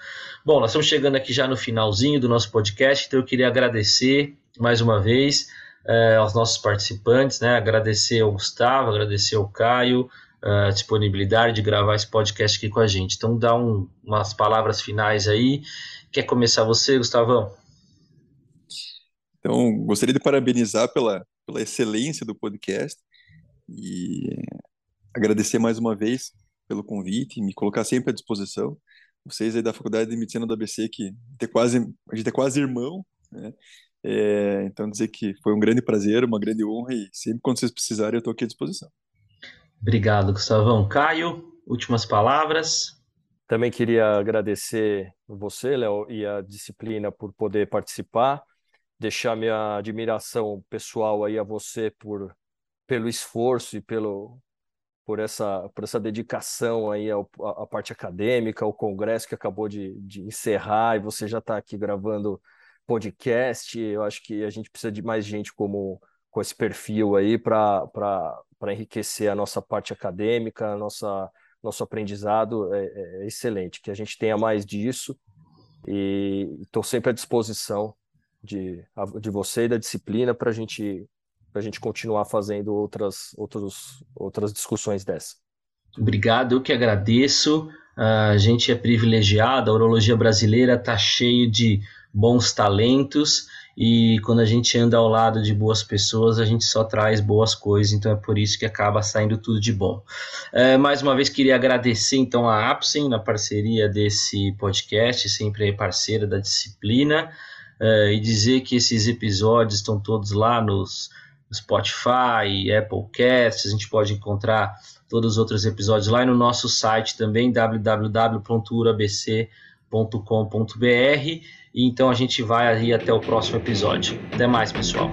Bom, nós estamos chegando aqui já no finalzinho do nosso podcast, então eu queria agradecer mais uma vez eh, aos nossos participantes, né? agradecer ao Gustavo, agradecer ao Caio, eh, a disponibilidade de gravar esse podcast aqui com a gente. Então, dá um, umas palavras finais aí. Quer começar você, Gustavão? Então, gostaria de parabenizar pela, pela excelência do podcast e agradecer mais uma vez pelo convite, me colocar sempre à disposição. Vocês aí da Faculdade de Medicina do ABC, que é quase, a gente é quase irmão, né? É, então, dizer que foi um grande prazer, uma grande honra e sempre quando vocês precisarem eu estou aqui à disposição. Obrigado, Gustavão. Caio, últimas palavras. Também queria agradecer você, Léo, e a disciplina por poder participar, deixar minha admiração pessoal aí a você por pelo esforço e pelo por essa, por essa dedicação aí ao, à parte acadêmica, ao congresso que acabou de, de encerrar e você já está aqui gravando podcast. Eu acho que a gente precisa de mais gente como com esse perfil aí para enriquecer a nossa parte acadêmica, a nossa, nosso aprendizado é, é, é excelente, que a gente tenha mais disso e estou sempre à disposição de, de você e da disciplina para a gente para a gente continuar fazendo outras, outros, outras discussões dessa. Obrigado, eu que agradeço. A gente é privilegiado, a urologia brasileira está cheio de bons talentos e quando a gente anda ao lado de boas pessoas, a gente só traz boas coisas, então é por isso que acaba saindo tudo de bom. É, mais uma vez queria agradecer então a Apsen na parceria desse podcast, sempre parceira da disciplina, é, e dizer que esses episódios estão todos lá nos Spotify, Apple Cast, a gente pode encontrar todos os outros episódios lá no nosso site também, www.urabc.com.br. E então a gente vai aí até o próximo episódio. Até mais, pessoal.